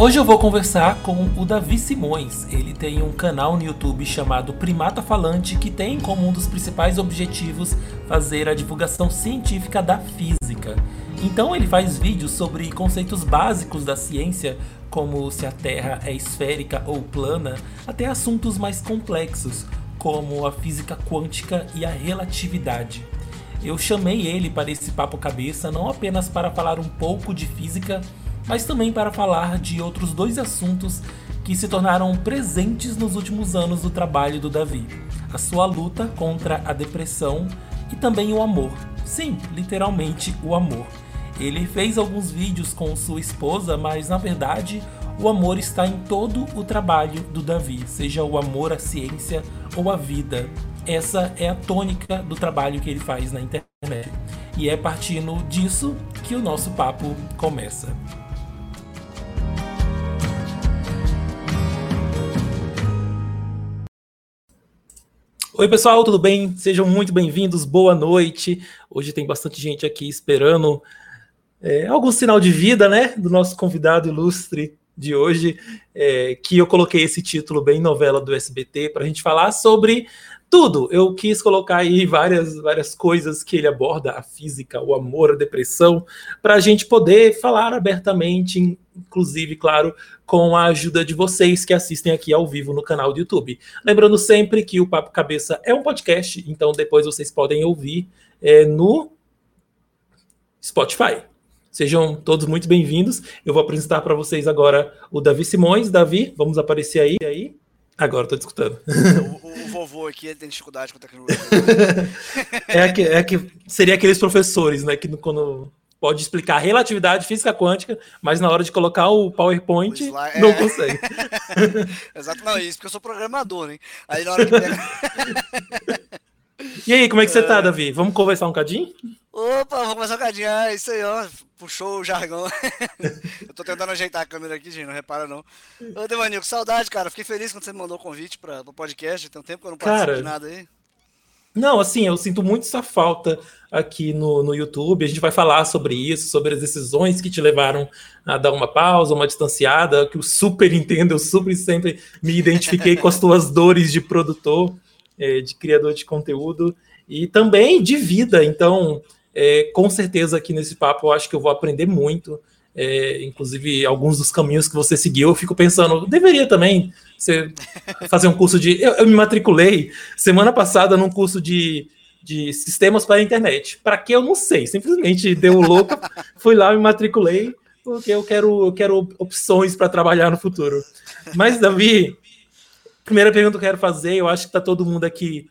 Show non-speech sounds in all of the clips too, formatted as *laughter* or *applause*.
Hoje eu vou conversar com o Davi Simões. Ele tem um canal no YouTube chamado Primata Falante que tem como um dos principais objetivos fazer a divulgação científica da física. Então ele faz vídeos sobre conceitos básicos da ciência, como se a Terra é esférica ou plana, até assuntos mais complexos, como a física quântica e a relatividade. Eu chamei ele para esse papo cabeça não apenas para falar um pouco de física, mas também para falar de outros dois assuntos que se tornaram presentes nos últimos anos do trabalho do Davi: a sua luta contra a depressão e também o amor. Sim, literalmente o amor. Ele fez alguns vídeos com sua esposa, mas na verdade o amor está em todo o trabalho do Davi, seja o amor à ciência ou à vida. Essa é a tônica do trabalho que ele faz na internet. E é partindo disso que o nosso papo começa. Oi, pessoal, tudo bem? Sejam muito bem-vindos, boa noite. Hoje tem bastante gente aqui esperando é, algum sinal de vida, né, do nosso convidado ilustre de hoje, é, que eu coloquei esse título bem novela do SBT para a gente falar sobre tudo. Eu quis colocar aí várias, várias coisas que ele aborda, a física, o amor, a depressão, para a gente poder falar abertamente, inclusive, claro, com a ajuda de vocês que assistem aqui ao vivo no canal do YouTube. Lembrando sempre que o Papo Cabeça é um podcast, então depois vocês podem ouvir é, no Spotify. Sejam todos muito bem-vindos. Eu vou apresentar para vocês agora o Davi Simões. Davi, vamos aparecer aí. aí. Agora estou discutando. O, *laughs* o, vovô aqui tem dificuldade com tecnologia. *laughs* é, que, é que seria aqueles professores, né, que quando pode explicar relatividade física quântica, mas na hora de colocar o PowerPoint o slide, não é. consegue. *laughs* Exato, não, isso porque eu sou programador, né? Aí na hora que pega... *laughs* E aí, como é que você tá, é. Davi? Vamos conversar um cadinho? Opa, vamos conversar um cadinho. É isso aí, ó. Puxou o jargão. *laughs* eu tô tentando ajeitar a câmera aqui, gente, não repara não. Ô, Devanil, saudade, cara. Fiquei feliz quando você me mandou o convite para o podcast. Tem um tempo que eu não participo cara, de nada aí. Não, assim, eu sinto muito essa falta aqui no, no YouTube. A gente vai falar sobre isso, sobre as decisões que te levaram a dar uma pausa, uma distanciada, que eu super entendo, eu super sempre me identifiquei com as tuas dores de produtor de criador de conteúdo e também de vida. Então, é, com certeza aqui nesse papo eu acho que eu vou aprender muito. É, inclusive, alguns dos caminhos que você seguiu, eu fico pensando, deveria também fazer um curso de. Eu, eu me matriculei semana passada num curso de, de sistemas para a internet. Para que eu não sei, simplesmente deu louco, *laughs* fui lá, me matriculei, porque eu quero, eu quero opções para trabalhar no futuro. Mas, Davi, Primeira pergunta que eu quero fazer, eu acho que tá todo mundo aqui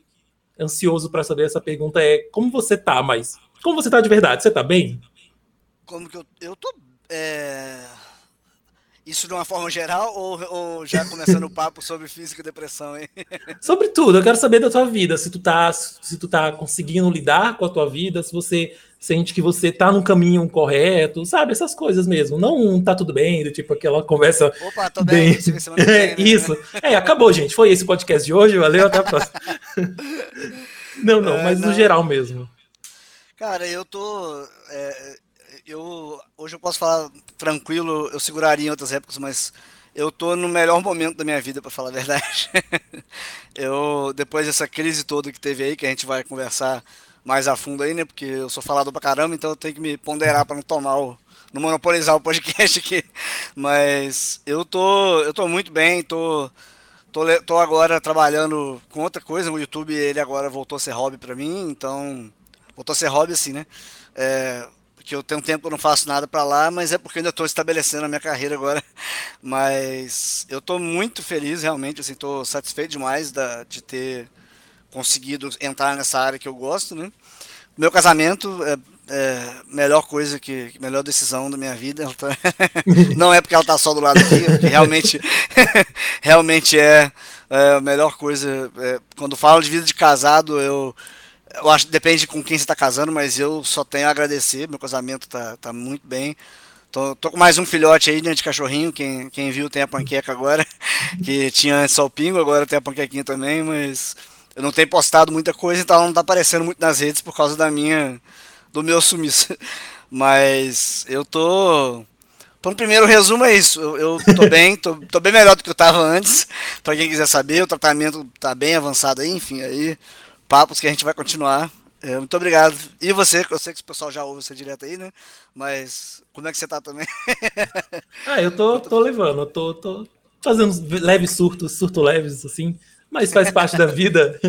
ansioso para saber essa pergunta é como você tá, mas como você tá de verdade? Você tá bem? Como que eu, eu tô é... Isso de uma forma geral ou, ou já começando o papo sobre física e depressão, hein? *laughs* Sobre tudo, eu quero saber da tua vida, se tu tá, se tu tá conseguindo lidar com a tua vida, se você sente que você tá no caminho correto, sabe? Essas coisas mesmo. Não tá tudo bem, do tipo aquela conversa. Opa, tô bem. bem. É? *laughs* Isso. É, acabou, gente. Foi esse podcast de hoje. Valeu, até a próxima. *laughs* não, não, é, mas no geral mesmo. Cara, eu tô. É, eu hoje eu posso falar tranquilo, eu seguraria em outras épocas, mas eu tô no melhor momento da minha vida, para falar a verdade. *laughs* eu depois dessa crise toda que teve aí, que a gente vai conversar mais a fundo aí, né? Porque eu sou falador pra caramba, então eu tenho que me ponderar para não tomar o não monopolizar o podcast aqui. *laughs* Mas eu tô eu tô muito bem, tô tô, tô agora trabalhando com outra coisa, o YouTube ele agora voltou a ser hobby para mim, então voltou a ser hobby assim, né? É, que eu tenho um tempo que eu não faço nada para lá, mas é porque eu ainda estou estabelecendo a minha carreira agora. *laughs* Mas eu estou muito feliz, realmente, assim, estou satisfeito demais da, de ter conseguido entrar nessa área que eu gosto, né? Meu casamento é, é melhor coisa que melhor decisão da minha vida. Tá... *laughs* não é porque ela está só do lado aqui, é porque realmente *laughs* realmente é, é, a melhor coisa. É, quando falo de vida de casado, eu eu acho depende com quem você está casando, mas eu só tenho a agradecer. Meu casamento tá, tá muito bem. Tô, tô com mais um filhote aí, né, de cachorrinho. Quem, quem viu tem a panqueca agora, *laughs* que tinha antes só o pingo, agora tem a panquequinha também, mas eu não tenho postado muita coisa, então não tá aparecendo muito nas redes por causa da minha do meu sumiço. *laughs* Mas eu tô Para um primeiro resumo é isso. Eu, eu tô *laughs* bem, tô, tô, bem melhor do que eu estava antes. Para quem quiser saber, o tratamento tá bem avançado aí, enfim, aí papos que a gente vai continuar. É, muito obrigado. E você, eu sei que o pessoal já ouve você direto aí, né? Mas como é que você tá também? *laughs* ah, eu tô, tô levando, eu tô, tô fazendo leves surtos, surto leves, assim, mas faz parte da vida.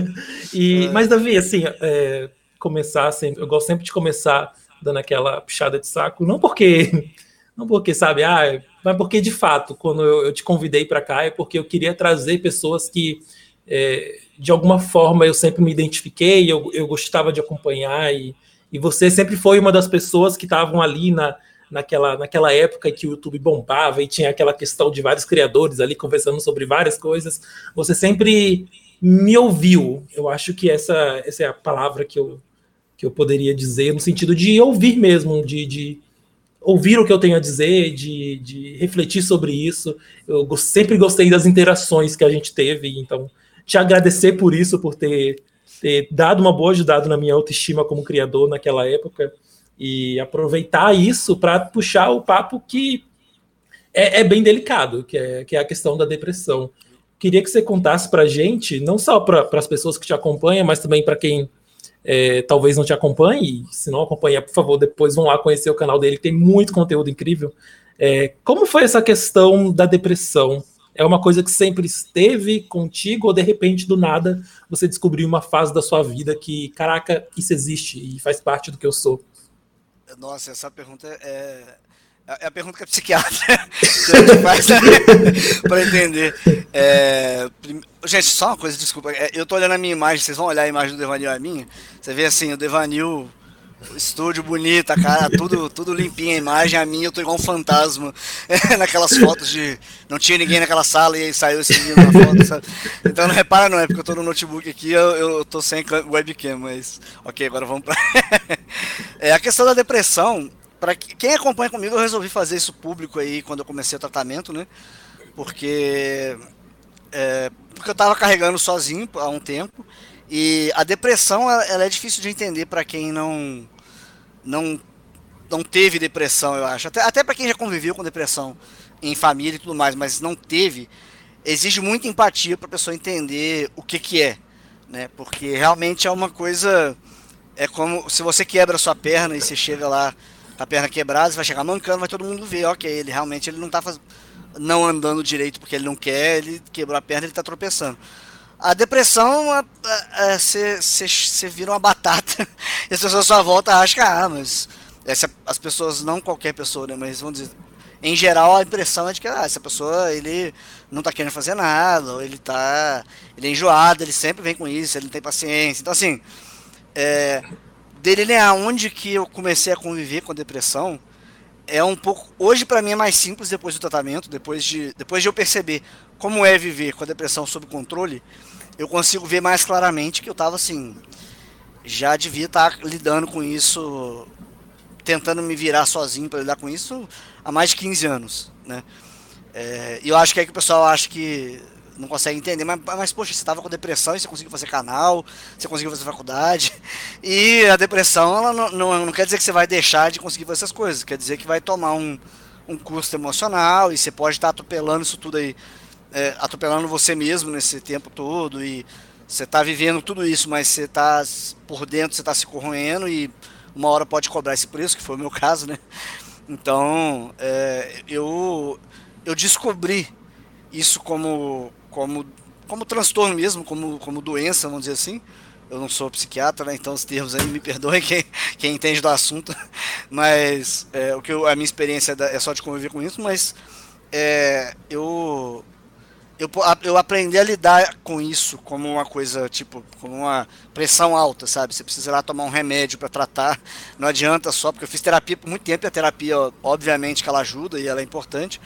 E, *laughs* é. Mas, Davi, assim, é, começar sempre, eu gosto sempre de começar dando aquela puxada de saco, não porque, *laughs* não porque, sabe, ah, mas porque de fato, quando eu, eu te convidei para cá, é porque eu queria trazer pessoas que é, de alguma forma eu sempre me identifiquei, eu, eu gostava de acompanhar, e, e você sempre foi uma das pessoas que estavam ali na, naquela, naquela época que o YouTube bombava e tinha aquela questão de vários criadores ali conversando sobre várias coisas. Você sempre me ouviu. Eu acho que essa, essa é a palavra que eu, que eu poderia dizer, no sentido de ouvir mesmo, de, de ouvir o que eu tenho a dizer, de, de refletir sobre isso. Eu sempre gostei das interações que a gente teve, então te agradecer por isso, por ter, ter dado uma boa ajudada na minha autoestima como criador naquela época e aproveitar isso para puxar o papo que é, é, bem delicado, que é, que é a questão da depressão. Queria que você contasse para a gente, não só para as pessoas que te acompanham, mas também para quem é, talvez não te acompanhe, se não acompanha, por favor, depois vão lá conhecer o canal dele, tem muito conteúdo incrível. É, como foi essa questão da depressão? É uma coisa que sempre esteve contigo ou de repente do nada você descobriu uma fase da sua vida que, caraca, isso existe e faz parte do que eu sou? Nossa, essa pergunta é é a pergunta que a psiquiatra *laughs* faz para *laughs* entender. É, gente, só uma coisa, desculpa. É, eu tô olhando a minha imagem, vocês vão olhar a imagem do Devanil a minha. Você vê assim, o Devanil Estúdio bonito, a cara, tudo, tudo limpinho a imagem. A minha eu tô igual um fantasma *laughs* naquelas fotos de. Não tinha ninguém naquela sala e saiu esse menino na foto, sabe? Então não repara, não, é porque eu tô no notebook aqui, eu, eu tô sem webcam, mas. Ok, agora vamos pra. *laughs* é, a questão da depressão, para quem acompanha comigo, eu resolvi fazer isso público aí quando eu comecei o tratamento, né? Porque. É, porque eu tava carregando sozinho há um tempo. E a depressão ela é difícil de entender para quem não não não teve depressão, eu acho. Até, até para quem já conviveu com depressão em família e tudo mais, mas não teve, exige muita empatia para a pessoa entender o que que é, né? Porque realmente é uma coisa é como se você quebra a sua perna e você chega lá com a perna quebrada, você vai chegar mancando, vai todo mundo ver, OK, ele realmente ele não tá faz... não andando direito porque ele não quer, ele quebrou a perna, ele está tropeçando. A depressão, você vira uma batata *laughs* e as pessoas à sua volta acham que, ah, mas as pessoas, não qualquer pessoa, né, mas vamos dizer, em geral a impressão é de que ah, essa pessoa, ele não tá querendo fazer nada, ou ele tá, ele é enjoado, ele sempre vem com isso, ele não tem paciência. Então, assim, é, delinear onde que eu comecei a conviver com a depressão é um pouco, hoje para mim é mais simples depois do tratamento, depois de, depois de eu perceber como é viver com a depressão sob controle, eu consigo ver mais claramente que eu tava assim, já devia estar tá lidando com isso, tentando me virar sozinho para lidar com isso há mais de 15 anos, né? É, e eu acho que é que o pessoal acha que não consegue entender, mas, mas poxa, você estava com depressão e você conseguiu fazer canal, você conseguiu fazer faculdade. *laughs* E a depressão, ela não, não, não quer dizer que você vai deixar de conseguir fazer essas coisas, quer dizer que vai tomar um, um custo emocional e você pode estar atropelando isso tudo aí é, atropelando você mesmo nesse tempo todo e você está vivendo tudo isso, mas você está por dentro, você está se corroendo e uma hora pode cobrar esse preço, que foi o meu *laughs* caso, né? Então, é, eu, eu descobri isso como, como, como transtorno mesmo, como, como doença, vamos dizer assim. Eu não sou psiquiatra, né? então os termos aí me perdoem quem, quem entende do assunto, *laughs* mas é, o que eu, a minha experiência é só de conviver com isso, mas é, eu eu, eu aprendi a lidar com isso como uma coisa, tipo, como uma pressão alta, sabe? Você precisa ir lá tomar um remédio para tratar. Não adianta só, porque eu fiz terapia por muito tempo e a terapia, obviamente, que ela ajuda e ela é importante.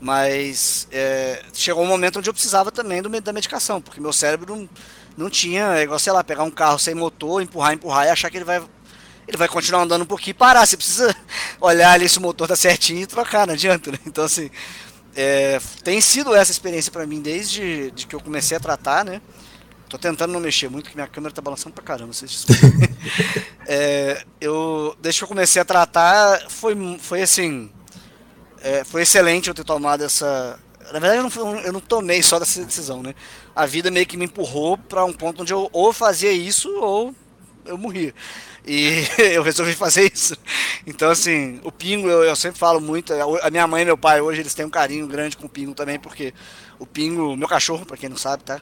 Mas é, chegou um momento onde eu precisava também do, da medicação, porque meu cérebro não, não tinha, é igual, sei lá, pegar um carro sem motor, empurrar, empurrar e achar que ele vai ele vai continuar andando um pouquinho e parar. Você precisa *laughs* olhar ali se o motor tá certinho e trocar, não adianta, né? Então, assim, é, tem sido essa experiência para mim desde de que eu comecei a tratar, né? Tô tentando não mexer muito, que minha câmera tá balançando pra caramba, vocês *laughs* é, eu, desde que eu comecei a tratar, foi, foi assim. é, foi excelente eu ter tomado essa. Na verdade, eu não, eu não tomei só dessa decisão, né? A vida meio que me empurrou para um ponto onde eu ou fazia isso ou eu morria. E *laughs* eu resolvi fazer isso. Então, assim, o Pingo, eu, eu, sempre falo muito. A minha mãe e meu pai hoje, eles têm um carinho grande com o Pingo também, porque o Pingo, meu cachorro, para quem não sabe, tá?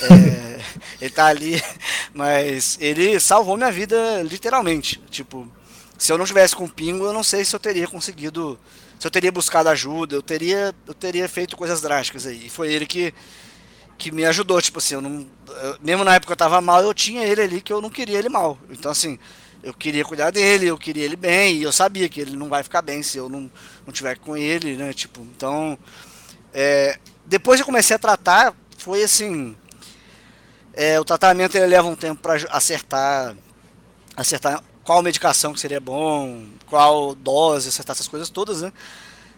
É, *laughs* ele tá ali, *laughs* mas ele salvou minha vida literalmente. Tipo, se eu não tivesse com o Pingo, eu não sei se eu teria conseguido, se eu teria buscado ajuda, eu teria, eu teria feito coisas drásticas aí. E foi ele que, que me ajudou, tipo assim, eu não, eu, mesmo na época que eu tava mal, eu tinha ele ali que eu não queria ele mal. Então assim, eu queria cuidar dele, eu queria ele bem, e eu sabia que ele não vai ficar bem se eu não, não tiver com ele, né? Tipo, então, é, depois eu comecei a tratar, foi assim, é, o tratamento ele leva um tempo para acertar, acertar qual medicação que seria bom, qual dose, acertar essas coisas todas, né?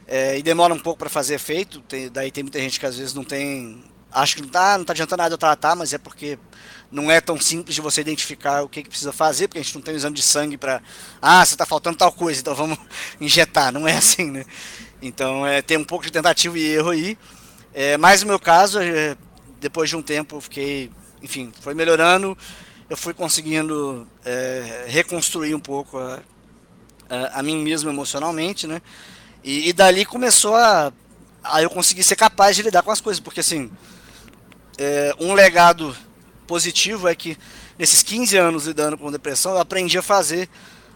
É, e demora um pouco para fazer efeito. Tem, daí tem muita gente que às vezes não tem, acho que não tá, não tá adiantando nada eu tratar, mas é porque não é tão simples de você identificar o que, que precisa fazer, porque a gente não tem um exame de sangue para, ah, você está faltando tal coisa, então vamos *laughs* injetar. Não é assim, né? Então é, tem um pouco de tentativa e erro aí. É, mas no meu caso, é, depois de um tempo, eu fiquei enfim, foi melhorando. Eu fui conseguindo é, reconstruir um pouco a, a, a, mim mesmo emocionalmente, né? E, e dali começou a, a eu conseguir ser capaz de lidar com as coisas, porque assim, é, um legado positivo é que nesses 15 anos lidando com depressão, eu aprendi a fazer,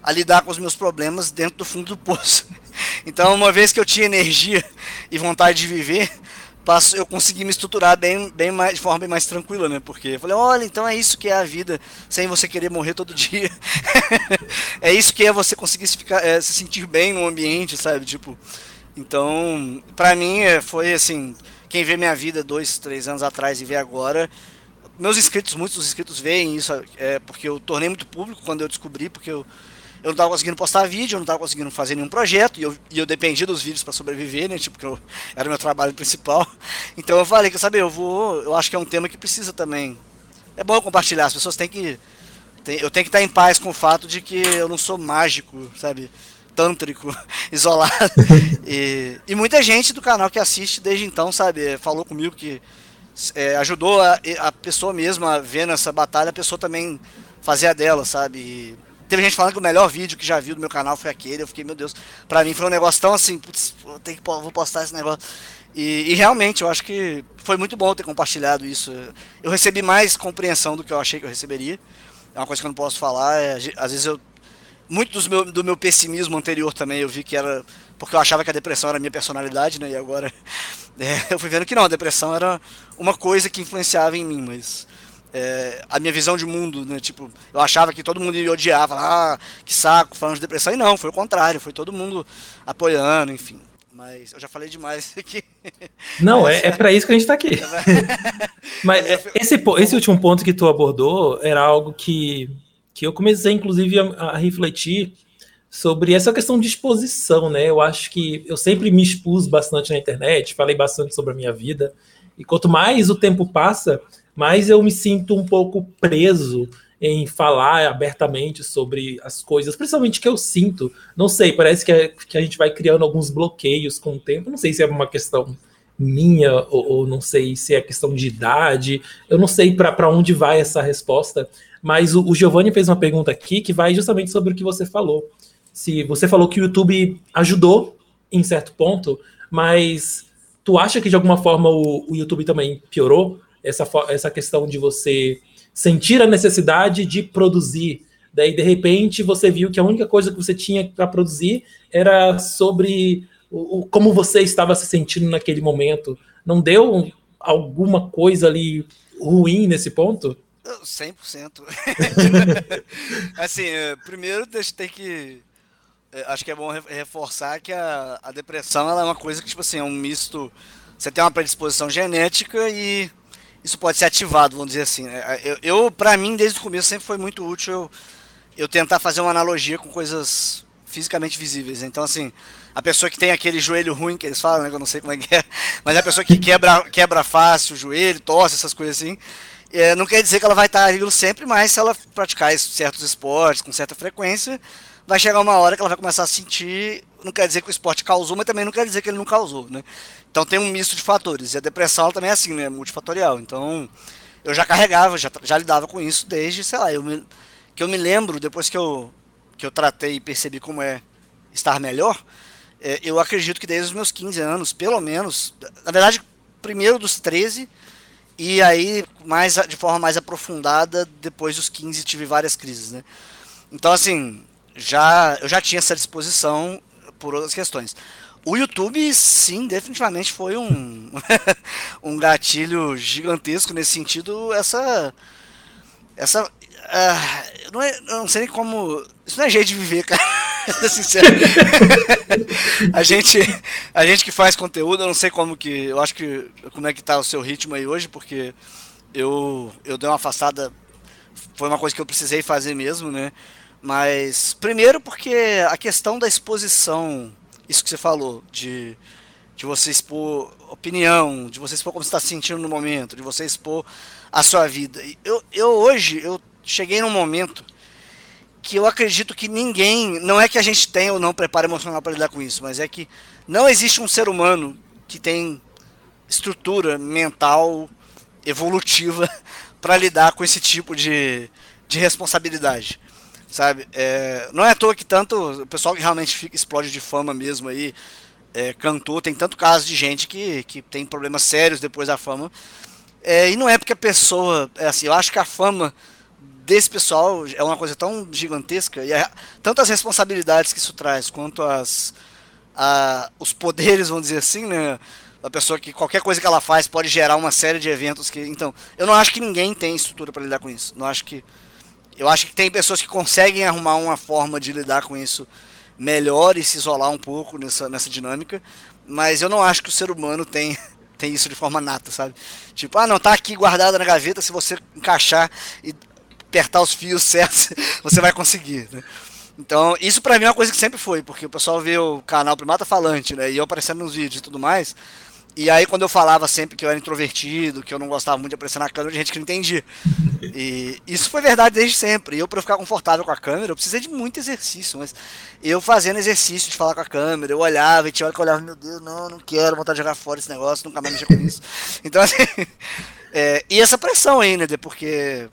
a lidar com os meus problemas dentro do fundo do poço. *laughs* Então, uma vez que eu tinha energia e vontade de viver, eu consegui me estruturar bem, bem mais, de forma bem mais tranquila, né? Porque eu falei, olha, então é isso que é a vida, sem você querer morrer todo *laughs* dia. é isso que é você conseguir se, ficar, é, se sentir bem no ambiente, sabe? Tipo, então, pra mim é, foi assim, quem vê minha vida dois, três anos atrás e vê agora, meus inscritos, muitos dos inscritos veem isso, é, porque eu tornei muito público quando eu descobri, porque eu eu não estava conseguindo postar vídeo, eu não estava conseguindo fazer nenhum projeto, e eu, e eu dependia dos vídeos para sobreviver, né? Tipo, que eu, era o meu trabalho principal. *laughs* Então eu falei, quer saber, eu vou. Eu acho que é um tema que precisa também. É bom compartilhar, as pessoas têm que. Tem, eu tenho que estar em paz com o fato de que eu não sou mágico, sabe? Tântrico, *laughs* isolado. *laughs* e, e muita gente do canal que assiste desde então, sabe, falou comigo que é, ajudou a, a pessoa mesma vendo essa batalha, a pessoa também fazer a dela, sabe? E, Teve gente falando que o melhor vídeo que já viu do meu canal foi aquele. Eu fiquei, meu Deus, pra mim foi um negócio tão assim, putz, ter que, vou postar esse negócio. E, e, realmente, eu acho que foi muito bom ter compartilhado isso. Eu recebi mais compreensão do que eu achei que eu receberia. É uma coisa que eu não posso falar. É, às vezes eu. Muito do meu, do meu pessimismo anterior também eu vi que era. Porque eu achava que a depressão era a minha personalidade, né? E agora *laughs* é, eu fui vendo que não, a depressão era uma coisa que influenciava em mim, mas é, a minha visão de mundo, né? Tipo, eu achava que todo mundo me odiava, ah, que saco, falando de depressão, e não, foi o contrário, foi todo mundo apoiando, enfim. Mas eu já falei demais *laughs* aqui. Não, é, é para isso que a gente está aqui. *laughs* Mas esse, esse último ponto que tu abordou era algo que, que eu comecei, inclusive, a, a refletir sobre essa questão de exposição, né? Eu acho que eu sempre me expus bastante na internet, falei bastante sobre a minha vida, e quanto mais o tempo passa, mas eu me sinto um pouco preso em falar abertamente sobre as coisas, principalmente que eu sinto. Não sei, parece que, é, que a gente vai criando alguns bloqueios com o tempo. Não sei se é uma questão minha ou, ou não sei se é questão de idade. Eu não sei para onde vai essa resposta. Mas o, o Giovanni fez uma pergunta aqui que vai justamente sobre o que você falou. Se você falou que o YouTube ajudou em certo ponto, mas tu acha que de alguma forma o, o YouTube também piorou? essa, essa questão de você sentir a necessidade de produzir. Daí, de repente, você viu que a única coisa que você tinha para produzir era sobre o, o, como você estava se sentindo naquele momento. Não deu alguma coisa ali ruim nesse ponto? 100%. *laughs* assim, é, primeiro tem que. É, acho que é bom reforçar que a, a depressão é uma coisa que, tipo assim, é um misto. Você tem uma predisposição genética e isso pode ser ativado, vamos dizer assim. Né? Eu, eu para mim, desde o começo, sempre foi muito útil eu, eu tentar fazer uma analogia com coisas fisicamente visíveis. Então, assim, a pessoa que tem aquele joelho ruim que eles falam, né, que eu não sei como é que é, mas é a pessoa que quebra, quebra fácil o joelho, tosse, essas coisas assim, é, não quer dizer que ela vai estar aquilo sempre, mas se ela praticar certos esportes com certa frequência, vai chegar uma hora que ela vai começar a sentir não quer dizer que o esporte causou, mas também não quer dizer que ele não causou, né? Então tem um misto de fatores. E a depressão também é assim, né? Multifatorial. Então eu já carregava, já, já lidava com isso desde, sei lá, eu me, que eu me lembro, depois que eu, que eu tratei e percebi como é estar melhor, é, eu acredito que desde os meus 15 anos, pelo menos, na verdade, primeiro dos 13, e aí mais de forma mais aprofundada, depois dos 15 tive várias crises, né? Então assim, já eu já tinha essa disposição por outras questões. O YouTube, sim, definitivamente foi um, *laughs* um gatilho gigantesco nesse sentido. Essa. Essa. Uh, não, é, não sei como. Isso não é jeito de viver, *laughs* cara. *laughs* Sincero. *laughs* a gente a gente que faz conteúdo, eu não sei como que, eu acho que como é que tá o seu ritmo aí hoje, porque eu eu dei uma afastada, foi uma coisa que eu precisei fazer mesmo, né? Mas primeiro porque a questão da exposição isso que você falou, de, de você expor opinião, de você expor como você está se sentindo no momento, de você expor a sua vida. Eu, eu hoje, eu cheguei num momento que eu acredito que ninguém, não é que a gente tenha ou não preparo emocional para lidar com isso, mas é que não existe um ser humano que tem estrutura mental evolutiva *laughs* para lidar com esse tipo de, de responsabilidade sabe? É, não é à toa que tanto o pessoal que realmente fica, explode de fama mesmo aí, é, cantor, tem tanto caso de gente que, que tem problemas sérios depois da fama. É, e não é porque a pessoa, é assim, eu acho que a fama desse pessoal é uma coisa tão gigantesca e é, tanto as responsabilidades que isso traz quanto as a, os poderes, vamos dizer assim, né? A pessoa que qualquer coisa que ela faz pode gerar uma série de eventos que, então, eu não acho que ninguém tem estrutura para lidar com isso. Não acho que eu acho que tem pessoas que conseguem arrumar uma forma de lidar com isso melhor e se isolar um pouco nessa, nessa dinâmica, mas eu não acho que o ser humano tem, *laughs* tem isso de forma nata, sabe? Tipo, ah, não, tá aqui guardada na gaveta, se você encaixar e apertar os fios certos, *laughs* você vai conseguir, né? Então, isso pra mim é uma coisa que sempre foi, porque o pessoal vê o canal Primata Falante, né? E eu aparecendo nos vídeos e tudo mais. E aí, quando eu falava sempre que eu era introvertido, que eu não gostava muito de aparecer na câmera, tinha gente que não entendia. E isso foi verdade desde sempre. E eu, para ficar confortável com a câmera, eu precisei de muito exercício. Mas eu fazendo exercício de falar com a câmera, eu olhava e tinha hora que eu olhava, meu Deus, não, não quero vontade de jogar fora esse negócio, nunca mais mexer com isso. Então, *laughs* assim. É, e essa pressão ainda, né, porque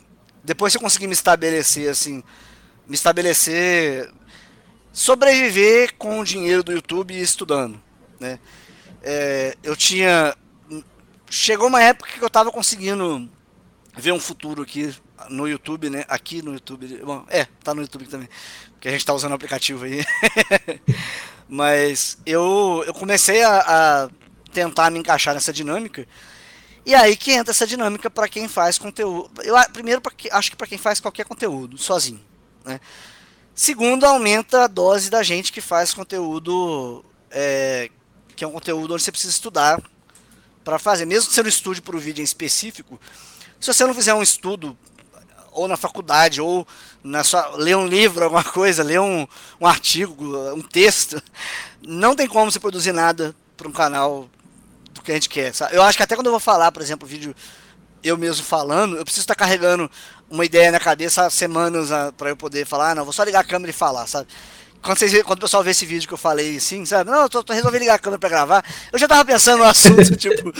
depois que eu consegui me estabelecer, assim, me estabelecer, sobreviver com o dinheiro do YouTube e estudando, né? é, eu tinha. Chegou uma época que eu estava conseguindo ver um futuro aqui no YouTube, né? Aqui no YouTube. Bom, é, tá no YouTube também. Porque a gente está usando o aplicativo aí. *laughs* Mas eu, eu comecei a, a tentar me encaixar nessa dinâmica. E aí que entra essa dinâmica para quem faz conteúdo. Eu, primeiro, acho que para quem faz qualquer conteúdo, sozinho. Né? Segundo, aumenta a dose da gente que faz conteúdo é, que é um conteúdo onde você precisa estudar para fazer. Mesmo que você não estude para o vídeo em específico, se você não fizer um estudo ou na faculdade, ou na sua, ler um livro, alguma coisa, ler um, um artigo, um texto, não tem como você produzir nada para um canal que a gente quer. Sabe? Eu acho que até quando eu vou falar, por exemplo, vídeo eu mesmo falando, eu preciso estar carregando uma ideia na cabeça há semanas ah, para eu poder falar, ah, não, vou só ligar a câmera e falar, sabe? quando, vocês, quando o pessoal vê esse vídeo que eu falei assim, sabe? Não, eu tô, tô resolvi ligar a câmera pra gravar. Eu já tava pensando no *laughs* assunto, tipo.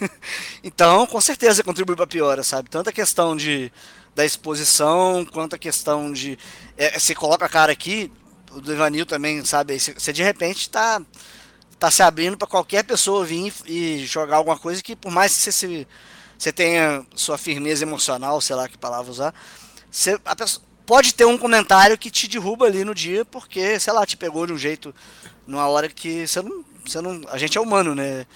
*laughs* então, com certeza contribui pra piora, sabe? Tanto a questão de, da exposição, quanto a questão de. É, você coloca a cara aqui, o Devanil também, sabe? Você de repente tá, tá se abrindo para qualquer pessoa vir e jogar alguma coisa que, por mais que você, se, você tenha sua firmeza emocional, sei lá que palavra usar, você, a pessoa pode ter um comentário que te derruba ali no dia, porque, sei lá, te pegou de um jeito numa hora que você não. Você não a gente é humano, né?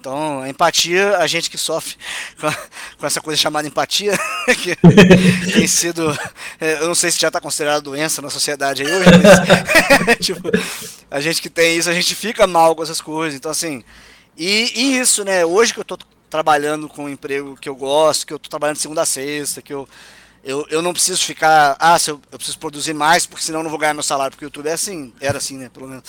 Então, a empatia, a gente que sofre com, com essa coisa chamada empatia, *laughs* que tem sido. É, eu não sei se já está considerado doença na sociedade aí hoje, mas. *laughs* tipo, a gente que tem isso, a gente fica mal com essas coisas. Então, assim. E, e isso, né? Hoje que eu estou trabalhando com um emprego que eu gosto, que eu estou trabalhando de segunda a sexta, que eu eu, eu não preciso ficar, ah, se eu, eu preciso produzir mais, porque senão eu não vou ganhar meu salário, porque o YouTube é assim, era assim, né, pelo menos.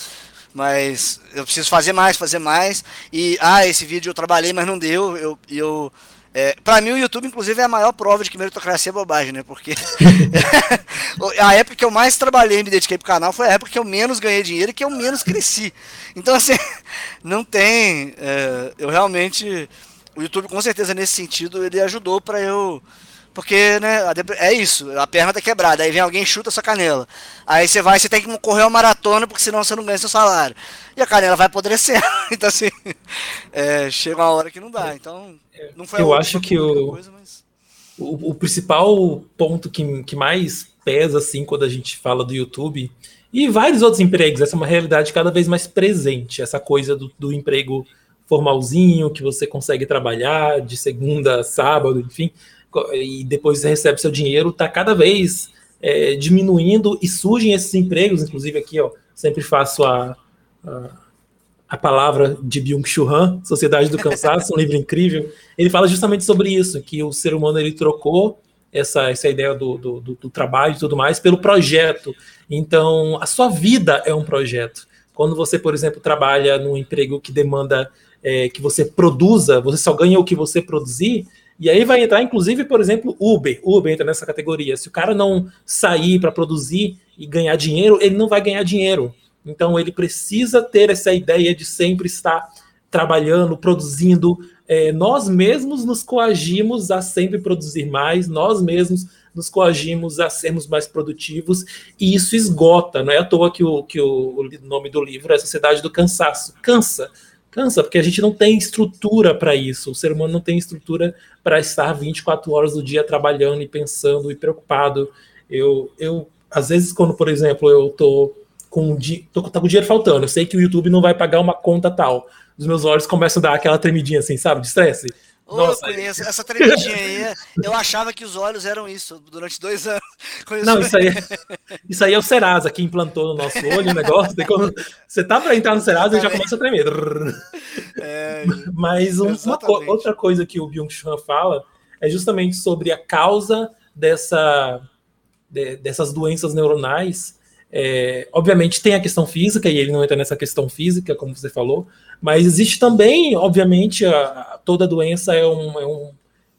Mas eu preciso fazer mais, fazer mais. E, ah, esse vídeo eu trabalhei, mas não deu. Eu, eu, É, para mim, o YouTube, inclusive, é a maior prova de que meritocracia é bobagem, né? Porque *laughs* a época que eu mais trabalhei e me dediquei pro canal foi a época que eu menos ganhei dinheiro e que eu menos cresci. Então, assim, *laughs* não tem. É, eu realmente. O YouTube, com certeza, nesse sentido, ele ajudou para eu porque, né, é isso, a perna tá quebrada, aí vem alguém e chuta sua canela. Aí você vai, você tem que correr uma maratona, porque senão você não ganha seu salário. E a canela vai apodrecendo. *laughs* Então, assim, é, chega uma hora que não dá. Então, não foi Eu acho que o, coisa, mas... o, o, principal ponto que, que mais pesa, assim, quando a gente fala do YouTube, e vários outros empregos, essa é uma realidade cada vez mais presente, essa coisa do, do emprego formalzinho, que você consegue trabalhar de segunda a sábado, enfim e depois recebe seu dinheiro, está cada vez é, diminuindo e surgem esses empregos, inclusive aqui, ó, sempre faço a, a, a palavra de Byung-Chul Han, Sociedade do Cansaço, um livro incrível, ele fala justamente sobre isso, que o ser humano ele trocou essa, essa ideia do, do, do, trabalho e tudo mais pelo projeto. Então, a sua vida é um projeto. Quando você, por exemplo, trabalha num emprego que demanda é, que você produza, você só ganha o que você produzir, e aí vai entrar, inclusive, por exemplo, Uber. Uber entra nessa categoria. Se o cara não sair para produzir e ganhar dinheiro, ele não vai ganhar dinheiro. Então ele precisa ter essa ideia de sempre estar trabalhando, produzindo. É, nós mesmos nos coagimos a sempre produzir mais, nós mesmos nos coagimos a sermos mais produtivos, e isso esgota. Não é à toa que o, que o, o nome do livro é Sociedade do Cansaço. Cansa Cansa, porque a gente não tem estrutura para isso. O ser humano não tem estrutura para estar 24 horas do dia trabalhando e pensando e preocupado. Eu, eu às vezes, quando, por exemplo, eu tô com, tô, tô com dinheiro faltando, eu sei que o YouTube não vai pagar uma conta tal. Os meus olhos começam a dar aquela tremidinha assim, sabe, de estresse. Nossa, eu conheço. Essa tremidinha aí, *laughs* eu achava que os olhos eram isso durante dois anos. *laughs* Conheço não, isso aí, é, isso aí é o Serasa que implantou no nosso olho o negócio. Quando você tá para entrar no Serasa e já começa a tremer. É, Mas um, uma, outra coisa que o Byung-Chul fala é justamente sobre a causa dessa, de, dessas doenças neuronais é, obviamente tem a questão física, e ele não entra nessa questão física, como você falou, mas existe também, obviamente, a, toda doença é um, é, um,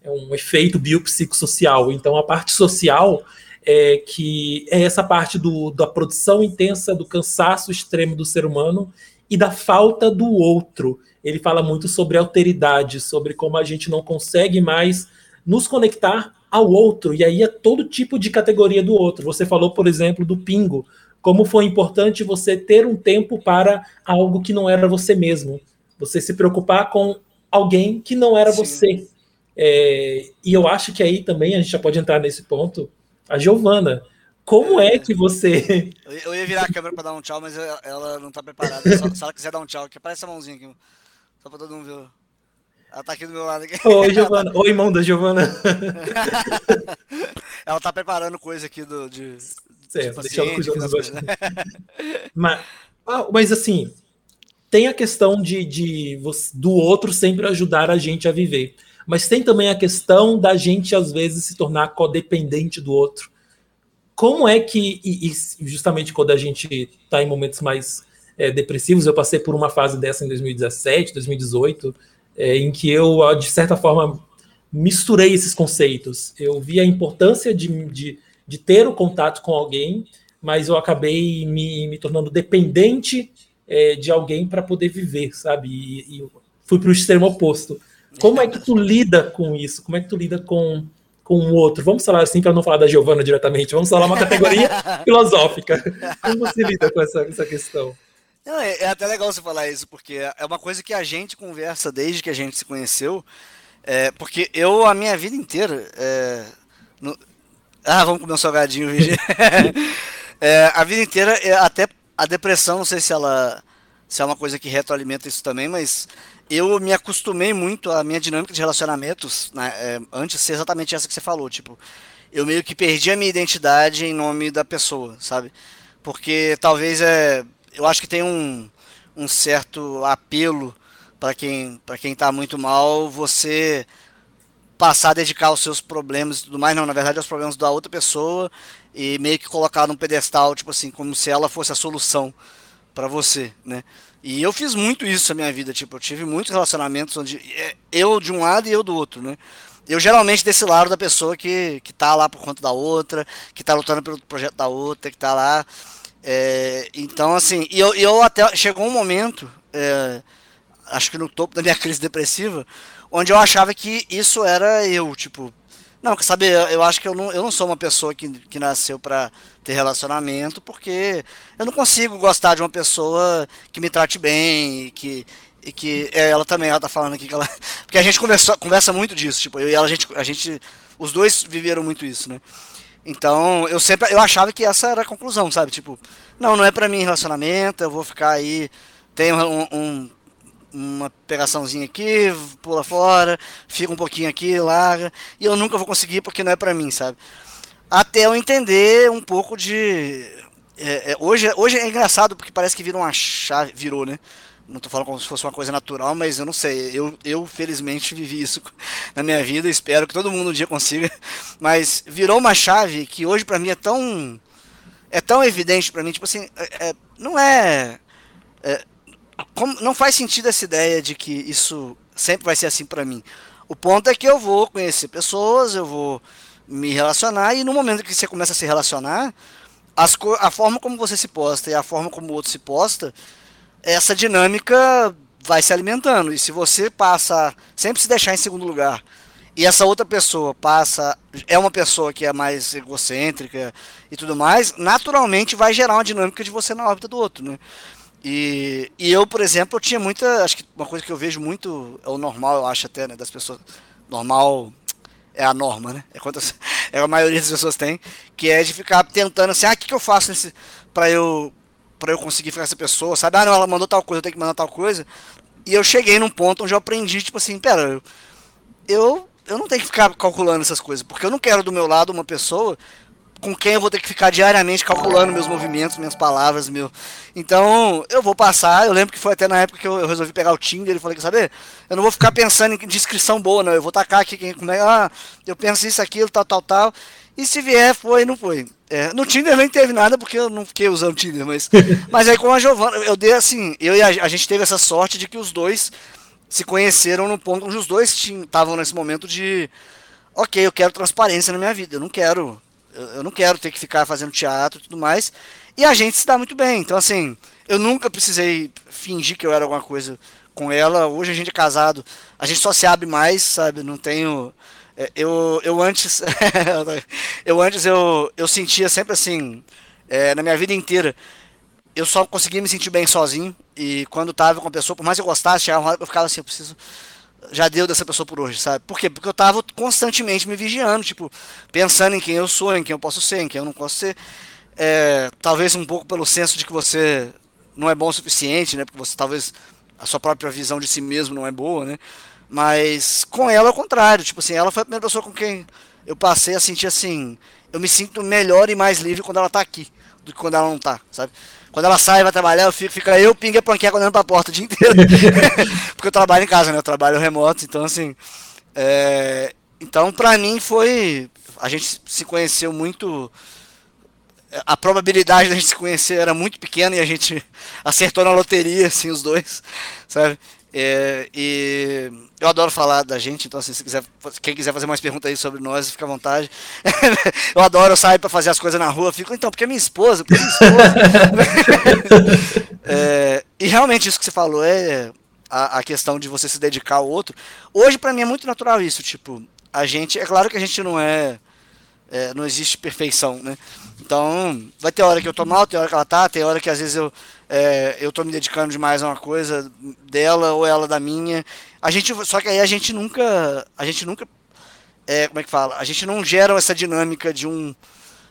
é um efeito biopsicossocial. Então, a parte social é que é essa parte do, da produção intensa, do cansaço extremo do ser humano e da falta do outro. Ele fala muito sobre alteridade, sobre como a gente não consegue mais nos conectar ao outro, e aí é todo tipo de categoria do outro. Você falou, por exemplo, do pingo como foi importante você ter um tempo para algo que não era você mesmo. Você se preocupar com alguém que não era Sim. você. É, e eu acho que aí também a gente já pode entrar nesse ponto. A Giovana, como é que você. *laughs* Eu ia virar a câmera para dar um tchau, mas ela não está preparada. Só, se ela quiser dar um tchau, que aparece a mãozinha aqui. Só para todo mundo ver. Ela tá aqui do meu lado. Aqui. Oi, Giovana. Oi, irmão da Giovana. *laughs* ela tá preparando coisa aqui do, de, certo, deixa ela cuidando dos bastidores. *laughs* mas, ah, mas assim, tem a questão de, de do outro sempre ajudar a gente a viver. Mas tem também a questão da gente, às vezes, se tornar codependente do outro. Como é que, e, e justamente quando a gente está em momentos mais é, depressivos, eu passei por uma fase dessa em 2017, 2018, é, em que eu, de certa forma, misturei esses conceitos. Eu vi a importância de, de de ter o contato com alguém, mas eu acabei me, me tornando dependente é, de alguém para poder viver, sabe? E, e fui para o extremo oposto. Como é que tu lida com isso? Como é que tu lida com, com o outro? Vamos falar assim, para não falar da Giovana diretamente, vamos falar uma categoria *laughs* filosófica. Como você lida com essa, essa questão? Não, é, é, até legal você falar isso, porque é uma coisa que a gente conversa desde que a gente se conheceu. É, porque eu, a minha vida inteira, é, no, ah, vamos comer um salgadinho, Virgínia. *laughs* é, a vida inteira, é, até a depressão, não sei se ela se é uma coisa que retroalimenta isso também, mas eu me acostumei muito à minha dinâmica de relacionamentos, né, é, antes ser exatamente essa que você falou, tipo, eu meio que perdi a minha identidade em nome da pessoa, sabe? Porque talvez é, eu acho que tem um, um certo apelo para quem para quem tá muito mal, você passar a dedicar os seus problemas e tudo mais, não, na verdade, aos problemas da outra pessoa e meio que colocar num pedestal, tipo assim, como se ela fosse a solução para você, né? E eu fiz muito isso na minha vida, tipo, eu tive muitos relacionamentos onde é, eu de um lado e eu do outro, né? Eu geralmente desse lado da pessoa que, que tá lá por conta da outra, que tá lutando pelo projeto da outra, que tá lá. É, então, assim, e eu, eu até. Chegou um momento, é, acho que no topo da minha *laughs* crise depressiva, onde eu achava que isso era eu, tipo. Não, quer saber, eu, acho que eu não, eu não sou uma pessoa que, que nasceu para ter relacionamento, porque eu não consigo gostar de uma pessoa que me trate bem, que, e que é, ela também, ela tá falando aqui que ela. *laughs* Porque a gente conversa, conversa muito disso, tipo, eu e ela, a gente, a gente. Os dois viveram muito isso, né? Então, eu sempre. Eu achava que essa era a conclusão, sabe? Tipo, não, não é pra mim relacionamento, eu vou ficar aí. Tem um, um uma pegaçãozinha aqui, pula fora, fica um pouquinho aqui, larga, e eu nunca vou conseguir porque não é pra mim, sabe? Até eu entender um pouco de. É, é, hoje, hoje é engraçado porque parece que virou uma chave, virou, né? Não estou falando como se fosse uma coisa natural, mas eu não sei. Eu, eu felizmente vivi isso *laughs* na minha vida. Espero que todo mundo um dia consiga. *laughs* Mas virou uma chave que hoje para mim é tão é tão evidente para mim. Tipo assim, é, é, não é, é como, não faz sentido essa ideia de que isso sempre vai ser assim para mim. O ponto é que eu vou conhecer pessoas, eu vou me relacionar e no momento que você começa a se relacionar, as, a forma como você se posta e a forma como o outro se posta essa dinâmica vai se alimentando. E se você passa sempre se deixar em segundo lugar e essa outra pessoa passa é uma pessoa que é mais egocêntrica e tudo mais, naturalmente vai gerar uma dinâmica de você na órbita do outro, né? E, e eu, por exemplo, eu tinha muita, acho que uma coisa que eu vejo muito é o normal, eu acho até, né, das pessoas normal é a norma, né? É quantas *laughs* é a maioria das pessoas tem, que é de ficar tentando assim, ah, o que, que eu faço para eu para eu conseguir ficar com essa pessoa, sabe? Ah, não, ela mandou tal coisa, eu tenho que mandar tal coisa. E eu cheguei num ponto onde eu aprendi, tipo assim, pera, eu, eu, eu não tenho que ficar calculando essas coisas, porque eu não quero do meu lado uma pessoa com quem eu vou ter que ficar diariamente calculando meus movimentos, minhas palavras, meu. Então, eu vou passar. Eu lembro que foi até na época que eu, eu resolvi pegar o Tinder e falei, saber? Eu não vou ficar pensando em descrição boa, não. Eu vou tacar aqui como é, ah, eu penso isso, aquilo, tal, tal, tal. E se vier, foi, não foi. É, no Tinder nem teve nada, porque eu não fiquei usando Tinder, mas, *laughs* mas aí com a Giovana, eu dei assim, eu e a, a gente teve essa sorte de que os dois se conheceram no ponto onde os dois estavam nesse momento de ok, eu quero transparência na minha vida, eu não quero, eu, não quero ter que ficar fazendo teatro e tudo mais. E a gente se dá muito bem. Então, assim, eu nunca precisei fingir que eu era alguma coisa com ela. Hoje a gente é casado, a gente só se abre mais, sabe? Não tenho é, eu, eu antes, *laughs* eu antes eu, eu sentia sempre assim, é, na minha vida inteira, eu só conseguia me sentir bem sozinho. E quando tava com a pessoa, por mais que eu gostasse, chegava uma hora que eu ficava assim, eu preciso. Já deu dessa pessoa por hoje, sabe? Por quê? Porque eu tava constantemente me vigiando, tipo, pensando em quem eu sou, em quem eu posso ser, em quem eu não posso ser. É, talvez um pouco pelo senso de que você não é bom o suficiente, né? Porque você talvez a sua própria visão de si mesmo não é boa, né? Mas com ela é o contrário. Tipo assim, ela foi a primeira pessoa com quem eu passei a sentir assim. Eu me sinto melhor e mais livre quando ela tá aqui do que quando ela não tá, sabe? Quando ela sai vai trabalhar, eu fico, fica eu, pinga panqueca olhando pra porta o dia inteiro. *laughs* Porque eu trabalho em casa, né? Eu trabalho remoto, então assim. É... Então, pra mim foi. A gente se conheceu muito. A probabilidade da gente se conhecer era muito pequena e a gente *laughs* acertou na loteria, assim, os dois, sabe? É, e eu adoro falar da gente, então assim, se quiser, quem quiser fazer mais perguntas aí sobre nós, fica à vontade. *laughs* eu adoro, eu saio para fazer as coisas na rua, fico, então, porque é minha esposa, porque é minha esposa. *laughs* é, e realmente isso que você falou é a, a questão de você se dedicar ao outro. Hoje para mim é muito natural isso, tipo, a gente, é claro que a gente não é, é não existe perfeição, né? Então, vai ter hora que eu tô mal, tem hora que ela tá, tem hora que às vezes eu é, eu tô me dedicando demais a uma coisa dela ou ela da minha. A gente, só que aí a gente nunca, a gente nunca, é, como é que fala? A gente não gera essa dinâmica de um,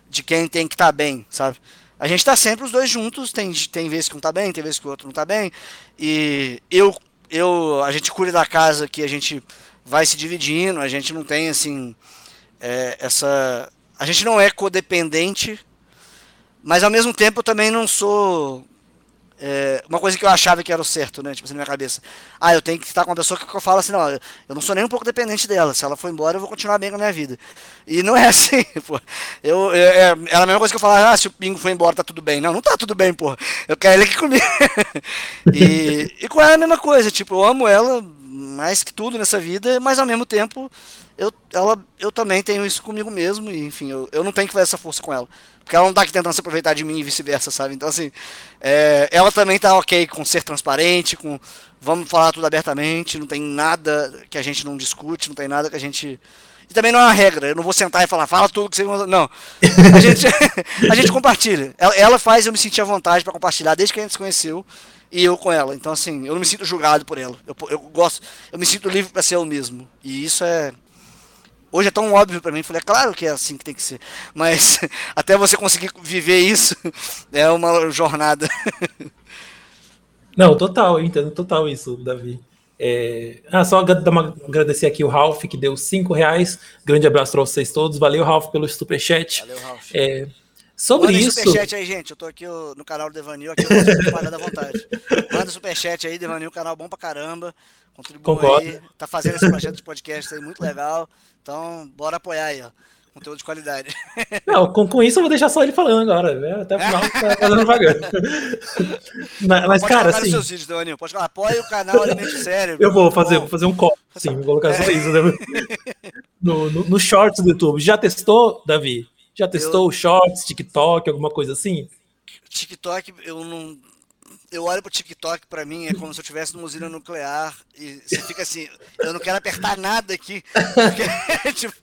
de quem tem que estar tá bem, sabe? A gente tá sempre os dois juntos, tem, tem vezes que um tá bem, tem vezes que o outro não tá bem. E eu, eu, a gente cuida da casa que a gente vai se dividindo, a gente não tem assim, é, essa, a gente não é codependente, mas ao mesmo tempo eu também não sou é, uma coisa que eu achava que era o certo, né? Tipo assim, na minha cabeça. Ah, eu tenho que estar com uma pessoa que eu falo assim, não, eu não sou nem um pouco dependente dela. Se ela for embora, eu vou continuar bem com a minha vida. E não é *laughs* assim, pô. Eu, é, era a mesma coisa que eu falava, ah, se o Pingo for embora, tá tudo bem. Não, não tá tudo bem, pô. Eu quero ele aqui comigo. *laughs* e, e com ela é a mesma coisa, tipo, eu amo ela mais que tudo nessa vida, mas ao mesmo tempo eu, ela, eu também tenho isso comigo mesmo, e enfim, eu, eu não tenho que fazer essa força com ela. Porque ela não tá aqui tentando se aproveitar de mim e vice-versa, sabe? Então, assim, é, ela também tá ok com ser transparente, com vamos falar tudo abertamente, não tem nada que a gente não discute, não tem nada que a gente. E também não é uma regra, eu não vou sentar e falar, fala tudo que você. Não. A *laughs* gente, a gente compartilha. Ela, ela faz eu me sentir à vontade para compartilhar desde que a gente se conheceu e eu com ela. Então, assim, eu não me sinto julgado por ela. Eu, eu gosto, eu me sinto livre para ser eu mesmo. E isso é, Hoje é tão óbvio para mim, falei, é claro que é assim que tem que ser. Mas *laughs* até você conseguir viver isso *laughs* é uma jornada. *laughs* Não, total, eu entendo total isso, Davi. É... Ah, só agradecer aqui o Ralph, que deu cinco reais. Grande abraço para vocês todos. Valeu, Ralph, pelo superchat. Valeu, Ralph. É... Sobre Manda isso. superchat aí, gente. Eu tô aqui no canal do Devanil, aqui eu posso da vontade. Manda superchat aí, Devanil, canal bom pra caramba. Contribua Concordo. aí. Tá fazendo esse projeto de podcast aí muito legal. Então, bora apoiar aí, ó. Conteúdo de qualidade. *laughs* Não, com, com isso eu vou deixar só ele falando agora. Né? Até o final *laughs* tá fazendo propaganda. mas, mas cara, assim. Seus vídeos, Daniel. Pode falar, apoia o canal Alimento Sério. Eu vou fazer, vou fazer um copo. Sim, vou colocar só é. isso. Né? *laughs* No, no, no shorts do YouTube. Já testou, Davi? Já testou eu... shorts, TikTok, alguma coisa assim? TikTok, eu não eu olho pro TikTok, para mim, é como se eu estivesse numa usina nuclear e você fica assim, eu não quero apertar nada aqui. Porque, *laughs* tipo,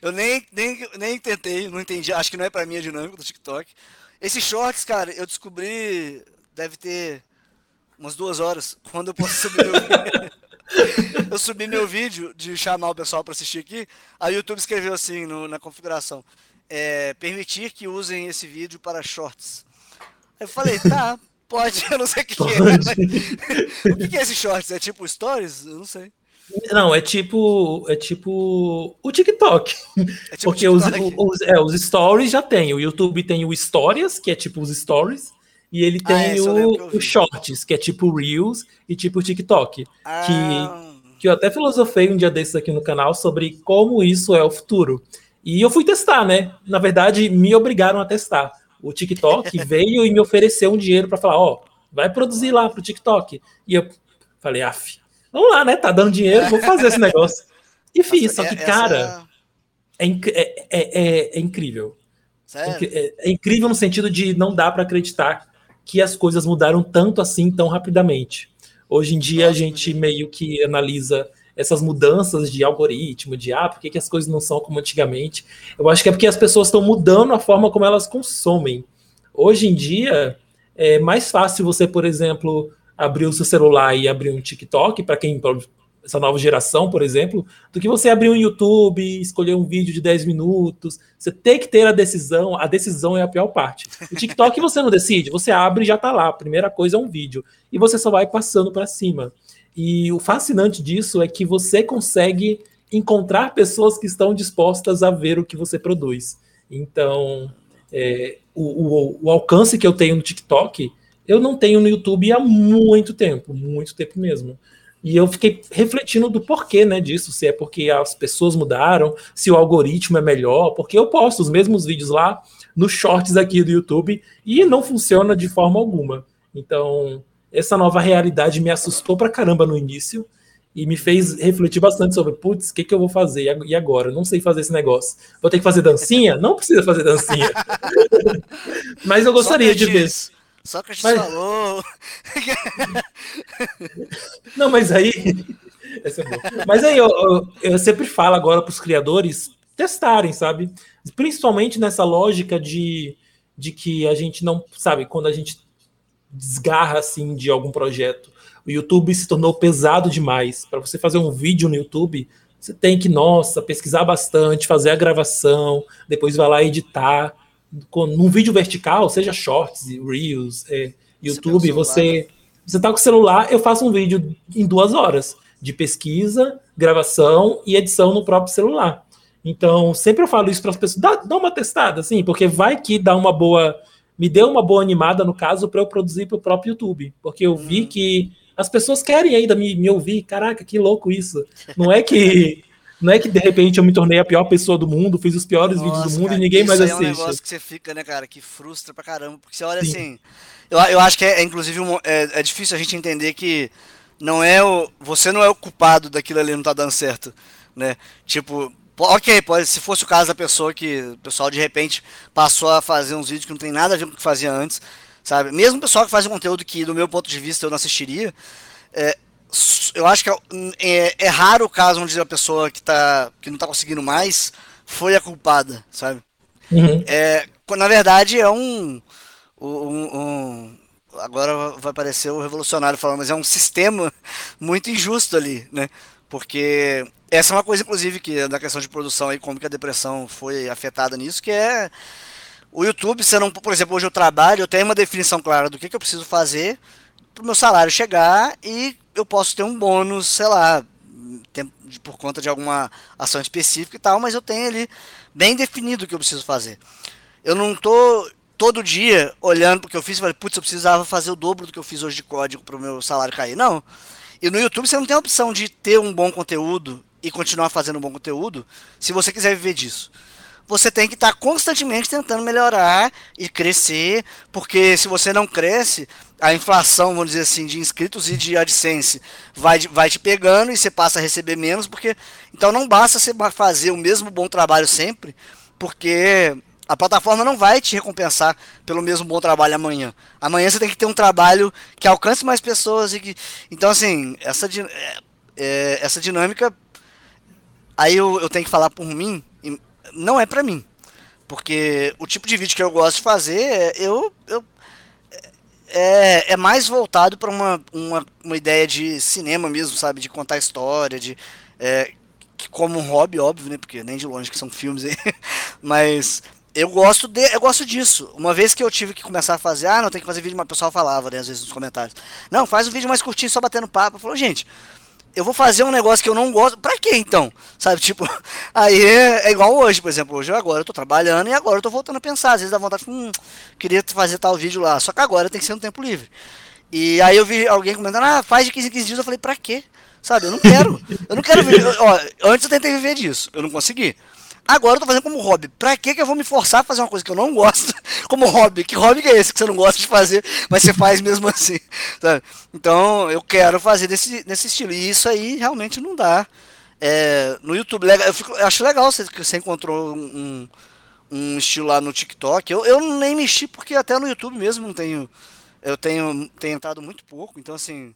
eu nem, nem, nem tentei, não entendi, acho que não é para mim a dinâmica do TikTok. Esses shorts, cara, eu descobri, deve ter umas duas horas, quando eu posso subir meu vídeo. *laughs* eu subi meu vídeo de chamar o pessoal para assistir aqui, a YouTube escreveu assim no, na configuração, é, permitir que usem esse vídeo para shorts. Eu falei, tá, Pode, eu não sei o que, é. *laughs* o que, que é esse shorts? É tipo stories? Eu não sei. Não, é tipo. É tipo o TikTok. É tipo *laughs* Porque TikTok. Os, os, é, os stories já tem. O YouTube tem o Stories, que é tipo os stories. E ele tem ah, é, o, o Shorts, que é tipo Reels e tipo TikTok. Ah. Que, que eu até filosofei um dia desses aqui no canal sobre como isso é o futuro. E eu fui testar, né? Na verdade, me obrigaram a testar o TikTok veio e me ofereceu um dinheiro para falar, ó, oh, vai produzir lá pro TikTok. E eu falei, af, vamos lá, né? Tá dando dinheiro, vou fazer esse negócio. E fiz, Nossa, só que, cara, é, é, é, é, incrível. É, incrível no sentido de não dá para acreditar que as coisas mudaram tanto assim tão rapidamente. Hoje em dia Nossa, a gente meio que analisa essas mudanças de algoritmo, de ah, por que, que as coisas não são como antigamente? Eu acho que é porque as pessoas estão mudando a forma como elas consomem. Hoje em dia, é mais fácil você, por exemplo, abrir o seu celular e abrir um TikTok, para quem essa nova geração, por exemplo, do que você abrir um YouTube, escolher um vídeo de 10 minutos. Você tem que ter a decisão, a decisão é a pior parte. O TikTok você não decide, você abre e já está lá. A primeira coisa é um vídeo. E você só vai passando para cima. E o fascinante disso é que você consegue encontrar pessoas que estão dispostas a ver o que você produz. Então, é, o, o, o, alcance que eu tenho no TikTok, eu não tenho no YouTube há muito tempo, muito tempo mesmo. E eu fiquei refletindo do porquê né, disso, se é porque as pessoas mudaram, se o algoritmo é melhor, porque eu posto os mesmos vídeos lá nos shorts aqui do YouTube e não funciona de forma alguma. Então, essa nova realidade me assustou pra caramba no início e me fez refletir bastante sobre, putz, o que, que eu vou fazer? E agora? não sei fazer esse negócio. Vou ter que fazer dancinha? Não precisa fazer dancinha. *laughs* Mas eu gostaria de ver. Só que a gente mas... falou. *laughs* não, mas aí. *laughs* É mas aí eu, eu, eu sempre falo agora para os criadores testarem, sabe? Principalmente nessa lógica de, de que a gente não, sabe, quando a gente desgarra assim de algum projeto. O YouTube se tornou pesado demais. Para você fazer um vídeo no YouTube, você tem que, nossa, pesquisar bastante, fazer a gravação, depois vai lá editar. Num vídeo vertical, seja shorts, reels, é, YouTube, você você tá com o celular, eu faço um vídeo em duas horas de pesquisa, gravação e edição no próprio celular. Então, sempre eu falo isso para as pessoas, dá, dá, uma testada, assim, porque vai que dá uma boa me deu uma boa animada, no caso, para eu produzir para o próprio YouTube. Porque eu vi uhum. que as pessoas querem ainda me, me ouvir. Caraca, que louco isso. Não é que. *laughs* Não é que de repente eu me tornei a pior pessoa do mundo, fiz os piores Nossa, vídeos do mundo cara, e ninguém mais assiste. Isso é um negócio que você fica, né, cara, que frustra pra caramba. Porque você olha Sim. assim. Eu, eu acho que é, é inclusive, um, é, é difícil a gente entender que não é o. Você não é o culpado daquilo ali não tá dando certo. Né? Tipo, Ok, pode, se fosse o caso da pessoa que o pessoal de repente passou a fazer uns vídeos que não tem nada a ver com o que fazia antes, sabe? Mesmo o pessoal que faz um conteúdo que, do meu ponto de vista, eu não assistiria, é, eu acho que é, é, é, raro o caso onde a pessoa que, tá, que não está conseguindo mais foi a culpada, sabe? Uhum. É, na verdade, é um, um, um, Agora vai parecer o revolucionário falando, mas é um sistema *laughs* muito injusto ali, né? Porque essa é uma coisa, inclusive, que na questão de produção aí, como que a depressão foi afetada nisso, que é o YouTube, não, por exemplo, hoje eu trabalho, eu tenho uma definição clara do que, que eu preciso fazer para o meu salário chegar e eu posso ter um bônus, sei lá, por conta de alguma ação específica e tal, mas eu tenho ali bem definido o que eu preciso fazer. Eu não tô todo dia olhando porque eu fiz e falei, putz, eu precisava fazer o dobro do que eu fiz hoje de código para o meu salário cair. Não. E no YouTube você não tem a opção de ter um bom conteúdo e continuar fazendo um bom conteúdo se você quiser viver disso. Você tem que estar constantemente tentando melhorar e crescer, porque se você não cresce, a inflação, vamos dizer assim, de inscritos e de AdSense vai, vai te pegando e você passa a receber menos, porque então não basta você fazer o mesmo bom trabalho sempre, porque a plataforma não vai te recompensar pelo mesmo bom trabalho amanhã. Amanhã você tem que ter um trabalho que alcance mais pessoas e que. Então, assim, essa, é, é, essa dinâmica. Aí eu, eu tenho que falar por mim, não é pra mim. Porque o tipo de vídeo que eu gosto de fazer, eu, eu é, é mais voltado para uma, uma, uma ideia de cinema mesmo, sabe? De contar história, de. É, como um hobby, óbvio, né? Porque nem de longe que são filmes aí. *laughs* Mas eu gosto de, eu gosto disso. Uma vez que eu tive que começar a fazer, ah, não tem que fazer vídeo, mas o pessoal falava, né, às vezes nos comentários. Não, faz um vídeo mais curtinho, só batendo papo. Falou, gente, eu vou fazer um negócio que eu não gosto, pra quê então? *laughs* Sabe, tipo, *laughs* aí é, é, igual hoje, por exemplo, hoje agora eu tô trabalhando e agora eu tô voltando a pensar, às vezes dá vontade, hum, queria fazer tal vídeo lá, só que agora tem que ser um tempo livre. E aí eu vi alguém comentando, ah, faz de 15 em 15 dias, eu falei, pra quê? Sabe, eu não quero, eu não quero *laughs* viver, ó, antes eu tentei viver disso, eu não consegui. Agora eu tô fazendo como hobby. Pra que que eu vou me forçar a fazer uma coisa que eu não gosto *laughs* como hobby? Que hobby que é esse que você não gosta de fazer, mas você faz mesmo *laughs* assim? Sabe? Então eu quero fazer desse, nesse estilo. E isso aí realmente não dá. É, no YouTube, eu, fico, eu, acho legal você, que você encontrou um, um estilo lá no TikTok. Eu, eu nem mexi porque até no YouTube mesmo não tenho. Eu tenho, tenho entrado muito pouco. Então, assim.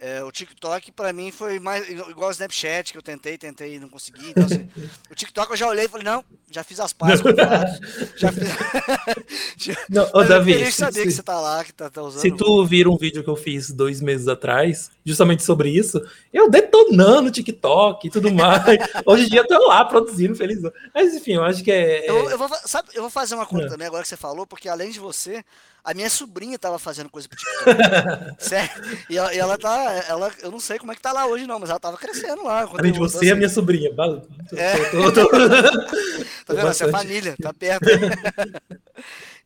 É, o TikTok para mim foi mais igual o Snapchat, que eu tentei, tentei e não consegui. Então, assim, o TikTok eu já olhei e falei, não, já fiz as pazes com *laughs* Já fiz. *laughs* não, ô, Davi, eu saber se, que você tá lá, que tá, tá usando. Se tu vira um vídeo que eu fiz dois meses atrás, justamente sobre isso, eu detonando o TikTok e tudo mais. *laughs* Hoje em dia eu tô lá produzindo, feliz. Mas enfim, eu acho que é. é eu, eu, vou, sabe, eu vou fazer uma conta é. também agora que você falou, porque além de você, a minha sobrinha tava fazendo coisa pro TikTok. *laughs* Sério. E ela, e ela, tá. Ela, eu não sei como é que tá lá hoje, não, mas ela tava crescendo lá. Além de você, assim. a minha sobrinha. É. Tô, tô, tô, *laughs* tá vendo? Essa é família, tá perto. *laughs*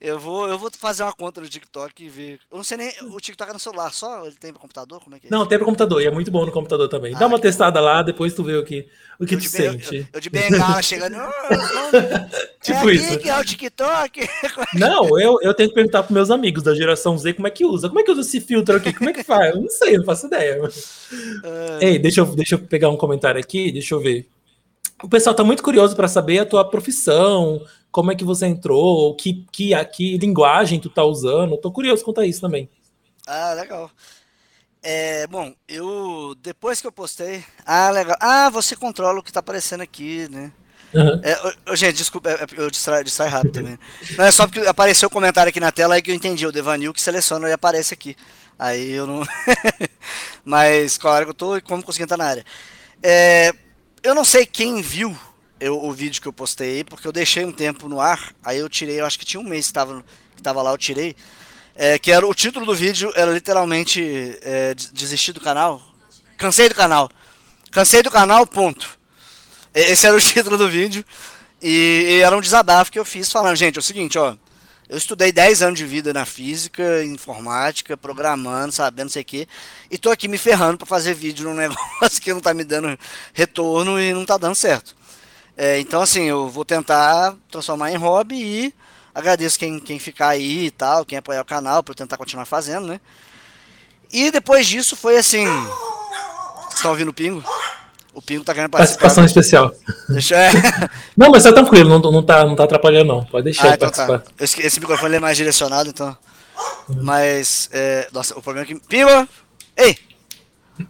Eu vou, eu vou fazer uma conta no TikTok e ver. Eu não sei nem. O TikTok é no celular, só ele tem para computador? Como é que é? Não, tem para computador, e é muito bom no computador também. Ah, Dá uma testada bom. lá, depois tu vê o que, o que tu sente. Eu, eu, de bengala chegando. *laughs* tipo é isso. que é o TikTok. *laughs* não, eu, eu tenho que perguntar para meus amigos da geração Z como é que usa. Como é que usa esse filtro aqui? Como é que faz? Eu não sei, não faço ideia. Uh... Ei, deixa eu, deixa eu pegar um comentário aqui, deixa eu ver. O pessoal tá muito curioso para saber a tua profissão, como é que você entrou, que, que, que linguagem tu tá usando. Tô curioso quanto a isso também. Ah, legal. É, bom, eu depois que eu postei, ah, legal. Ah, você controla o que tá aparecendo aqui, né? Uhum. É, gente, desculpa, é, é eu distrai, distrai rápido também. Não é só porque apareceu o um comentário aqui na tela aí que eu entendi. O Devanil que seleciona e aparece aqui. Aí eu não. *laughs* Mas qual hora que eu tô e como conseguir entrar na área. É, eu não sei quem viu eu, o vídeo que eu postei, porque eu deixei um tempo no ar, aí eu tirei, eu acho que tinha um mês que tava, que tava lá, eu tirei. É, que era o título do vídeo era literalmente é, desistir do canal. Cansei do canal. Cansei do canal, ponto. Esse era o *laughs* título do vídeo. E, e, era um desabafo que eu fiz falando, gente, é o seguinte, ó. Eu estudei 10 anos de vida na física, informática, programando, sabendo, sei o quê. E tô aqui me ferrando para fazer vídeo num *laughs* negócio que não tá me dando retorno e não tá dando certo. É, então, assim, eu vou tentar transformar em hobby e agradeço quem, quem ficar aí e tal, quem apoiar o canal para eu tentar continuar fazendo, né? E depois disso foi assim. Vocês estão ouvindo o Pingo? O Pingo tá querendo participar. Participação especial. Deixa é. *laughs* Não, mas tá tranquilo, não, não, tá, não tá atrapalhando, não. Pode deixar ah, então tá. participar. Tá. Esse, esse microfone é mais direcionado, então. Mas. É, nossa, o problema é que. Pingo! Ei!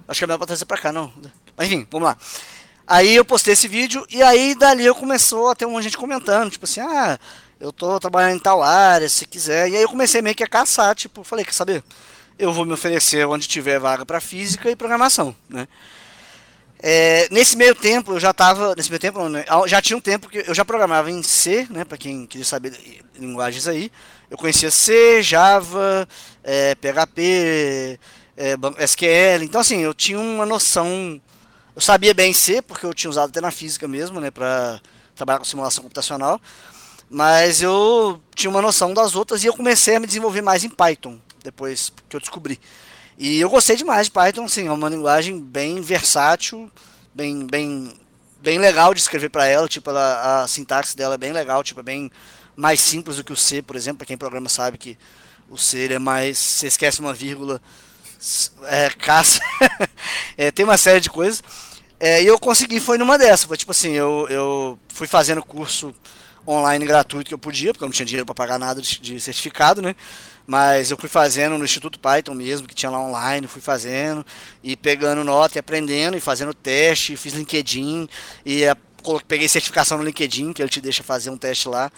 Acho que é melhor pra trazer pra cá, não. Mas enfim, vamos lá. Aí eu postei esse vídeo e aí dali eu começou a ter um monte de gente comentando, tipo assim, ah, eu tô trabalhando em tal área, se quiser. E aí eu comecei meio que a caçar, tipo, falei, quer saber? Eu vou me oferecer onde tiver vaga para física e programação, né? É, nesse meio tempo eu já estava, nesse meio tempo né, já tinha um tempo que eu já programava em C, né, para quem queria saber linguagens aí. Eu conhecia C, Java, é, PHP, é, SQL. Então assim, eu tinha uma noção, eu sabia bem C porque eu tinha usado até na física mesmo, né, para trabalhar com simulação computacional. Mas eu tinha uma noção das outras e eu comecei a me desenvolver mais em Python depois que eu descobri. E eu gostei demais de Python, sim, é uma linguagem bem versátil, bem, bem, bem legal de escrever para ela, tipo, ela, a sintaxe dela é bem legal, tipo, é bem mais simples do que o C, por exemplo, para quem programa sabe que o C é mais, você esquece uma vírgula, é, caça, *laughs* é, tem uma série de coisas. É, e eu consegui, foi numa dessas, foi tipo assim, eu, eu fui fazendo curso online gratuito que eu podia, porque eu não tinha dinheiro para pagar nada de, certificado, né? Mas eu fui fazendo no Instituto Python mesmo, que tinha lá online, fui fazendo e pegando nota e aprendendo e fazendo teste, fiz LinkedIn e a, peguei certificação no LinkedIn, que ele te deixa fazer um teste lá.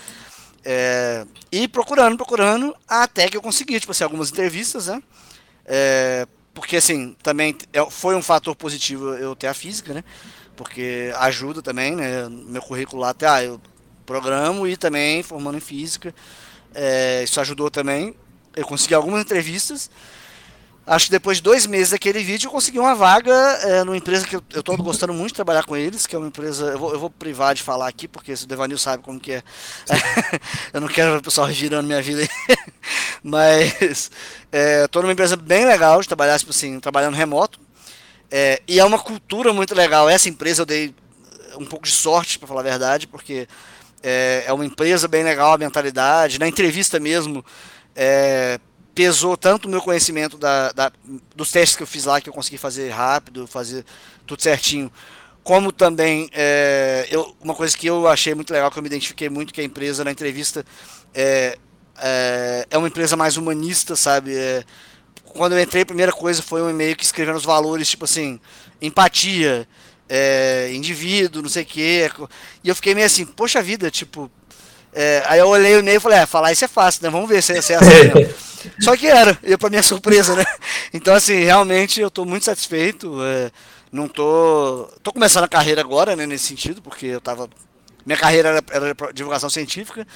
É, e procurando, procurando, até que eu consegui, tipo assim, algumas entrevistas, né? É, porque assim, também é, foi um fator positivo eu ter a física, né? Porque ajuda também, né? Meu currículo lá até, ah, eu programo e também formando em física. É, isso ajudou também eu consegui algumas entrevistas. Acho que depois de dois meses daquele vídeo eu consegui uma vaga é, numa empresa que eu, estou gostando muito de trabalhar com eles, que é uma empresa. Eu vou, eu vou privar de falar aqui, porque o Devanil sabe como que é. *laughs* eu não quero o pessoal girando minha vida aí. *laughs* Mas é, numa empresa bem legal de trabalhar, tipo assim, trabalhando remoto. É, e é uma cultura muito legal. Essa empresa eu dei um pouco de sorte, para falar a verdade, porque é, é uma empresa bem legal, a mentalidade. Na entrevista mesmo é, pesou tanto o meu conhecimento da, da, dos testes que eu fiz lá, que eu consegui fazer rápido, fazer tudo certinho, como também é, eu, uma coisa que eu achei muito legal, que eu me identifiquei muito, que a empresa na entrevista é, é, é uma empresa mais humanista, sabe? É, quando eu entrei, a primeira coisa foi um e-mail que escrevendo os valores, tipo assim, empatia, é, indivíduo, não sei o quê. E eu fiquei meio assim, poxa vida, tipo, é, aí eu olhei o Ney e falei, é, falar isso é fácil, né? Vamos ver se, se é assim mesmo. *laughs* Só que era, e pra minha surpresa, né? Então, assim, realmente eu tô muito satisfeito. É, não tô. tô começando a carreira agora, né, nesse sentido, porque eu tava. Minha carreira era, era divulgação científica.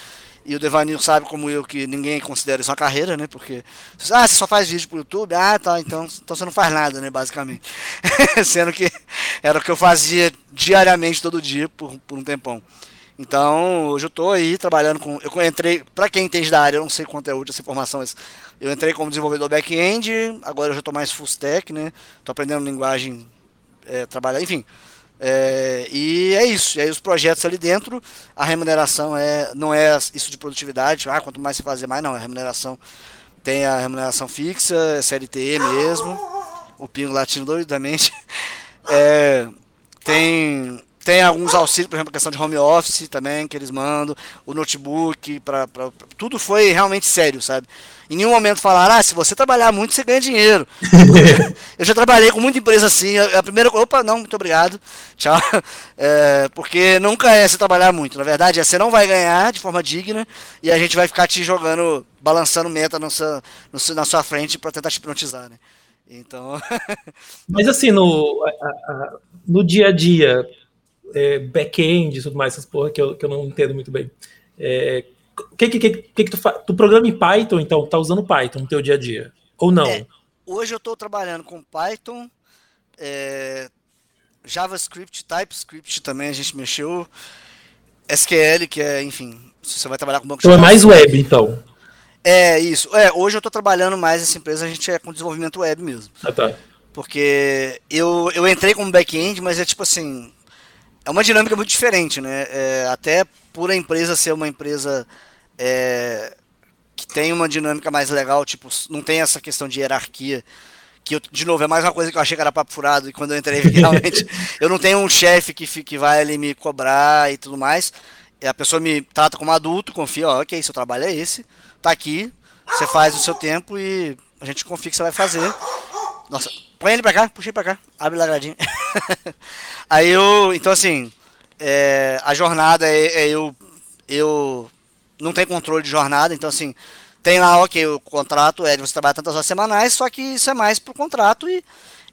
E o Devanil sabe como eu que ninguém considera isso uma carreira, né? Porque. Ah, você só faz vídeo pro YouTube? Ah, tá, então, então você não faz nada, né? Basicamente. *laughs* Sendo que era o que eu fazia diariamente, todo dia, por, por um tempão. Então, hoje eu estou aí trabalhando com. Eu entrei, para quem entende da área, eu não sei quanto é útil essa informação, mas eu entrei como desenvolvedor back-end, agora eu já estou mais full stack, né? Estou aprendendo linguagem, é, trabalhar, enfim. É, e é isso. E aí os projetos ali dentro, a remuneração é, não é isso de produtividade, ah, quanto mais você fazer, mais não. A remuneração tem a remuneração fixa, é CLT mesmo. O pingo latino doidamente. *laughs* É, tem tem alguns auxílios, por exemplo, a questão de home office também, que eles mandam, o notebook, pra, pra, tudo foi realmente sério, sabe? Em nenhum momento falaram, ah, se você trabalhar muito, você ganha dinheiro. *laughs* eu já trabalhei com muita empresa assim, a, a primeira opa, não, muito obrigado, tchau. *laughs* É, porque nunca é você trabalhar muito, na verdade é você não vai ganhar de forma digna e a gente vai ficar te jogando, balançando meta seu, no, na sua frente para tentar te hipnotizar, né? Então. *laughs* Mas assim, no, no dia a dia, é, back-end e tudo mais, essas porra que eu, que eu não entendo muito bem. É, que, que, que, que tu faz? Tu programa em Python, então, tá usando Python no teu dia a dia? Ou não? É, hoje eu estou trabalhando com Python, é, JavaScript, TypeScript também a gente mexeu, SQL, que é, enfim, se você vai trabalhar com banco Então é mais web, então. É, isso. É, hoje eu estou trabalhando mais nessa empresa, a gente é com desenvolvimento web mesmo. Ah, tá. Porque eu, eu entrei como back-end, mas é tipo assim. É uma dinâmica muito diferente, né? É, até por a empresa ser uma empresa é, que tem uma dinâmica mais legal, tipo, não tem essa questão de hierarquia. Que, eu, de novo, é mais uma coisa que eu achei que era papo furado, e quando eu entrei, *laughs* *laughs* realmente, eu não tenho um chefe que, que vai ali me cobrar e tudo mais. A pessoa me trata como adulto, confia, ó, ok, seu trabalho é esse, tá aqui, você faz o seu tempo e a gente confia que você vai fazer. Nossa, põe ele pra cá, puxa ele pra cá, abre lagradinho. *laughs* Aí eu, então assim, é, a jornada é, é, eu, eu não tenho controle de jornada, então assim, tem lá, ok, o contrato é de você trabalhar tantas horas semanais, só que isso é mais pro contrato e,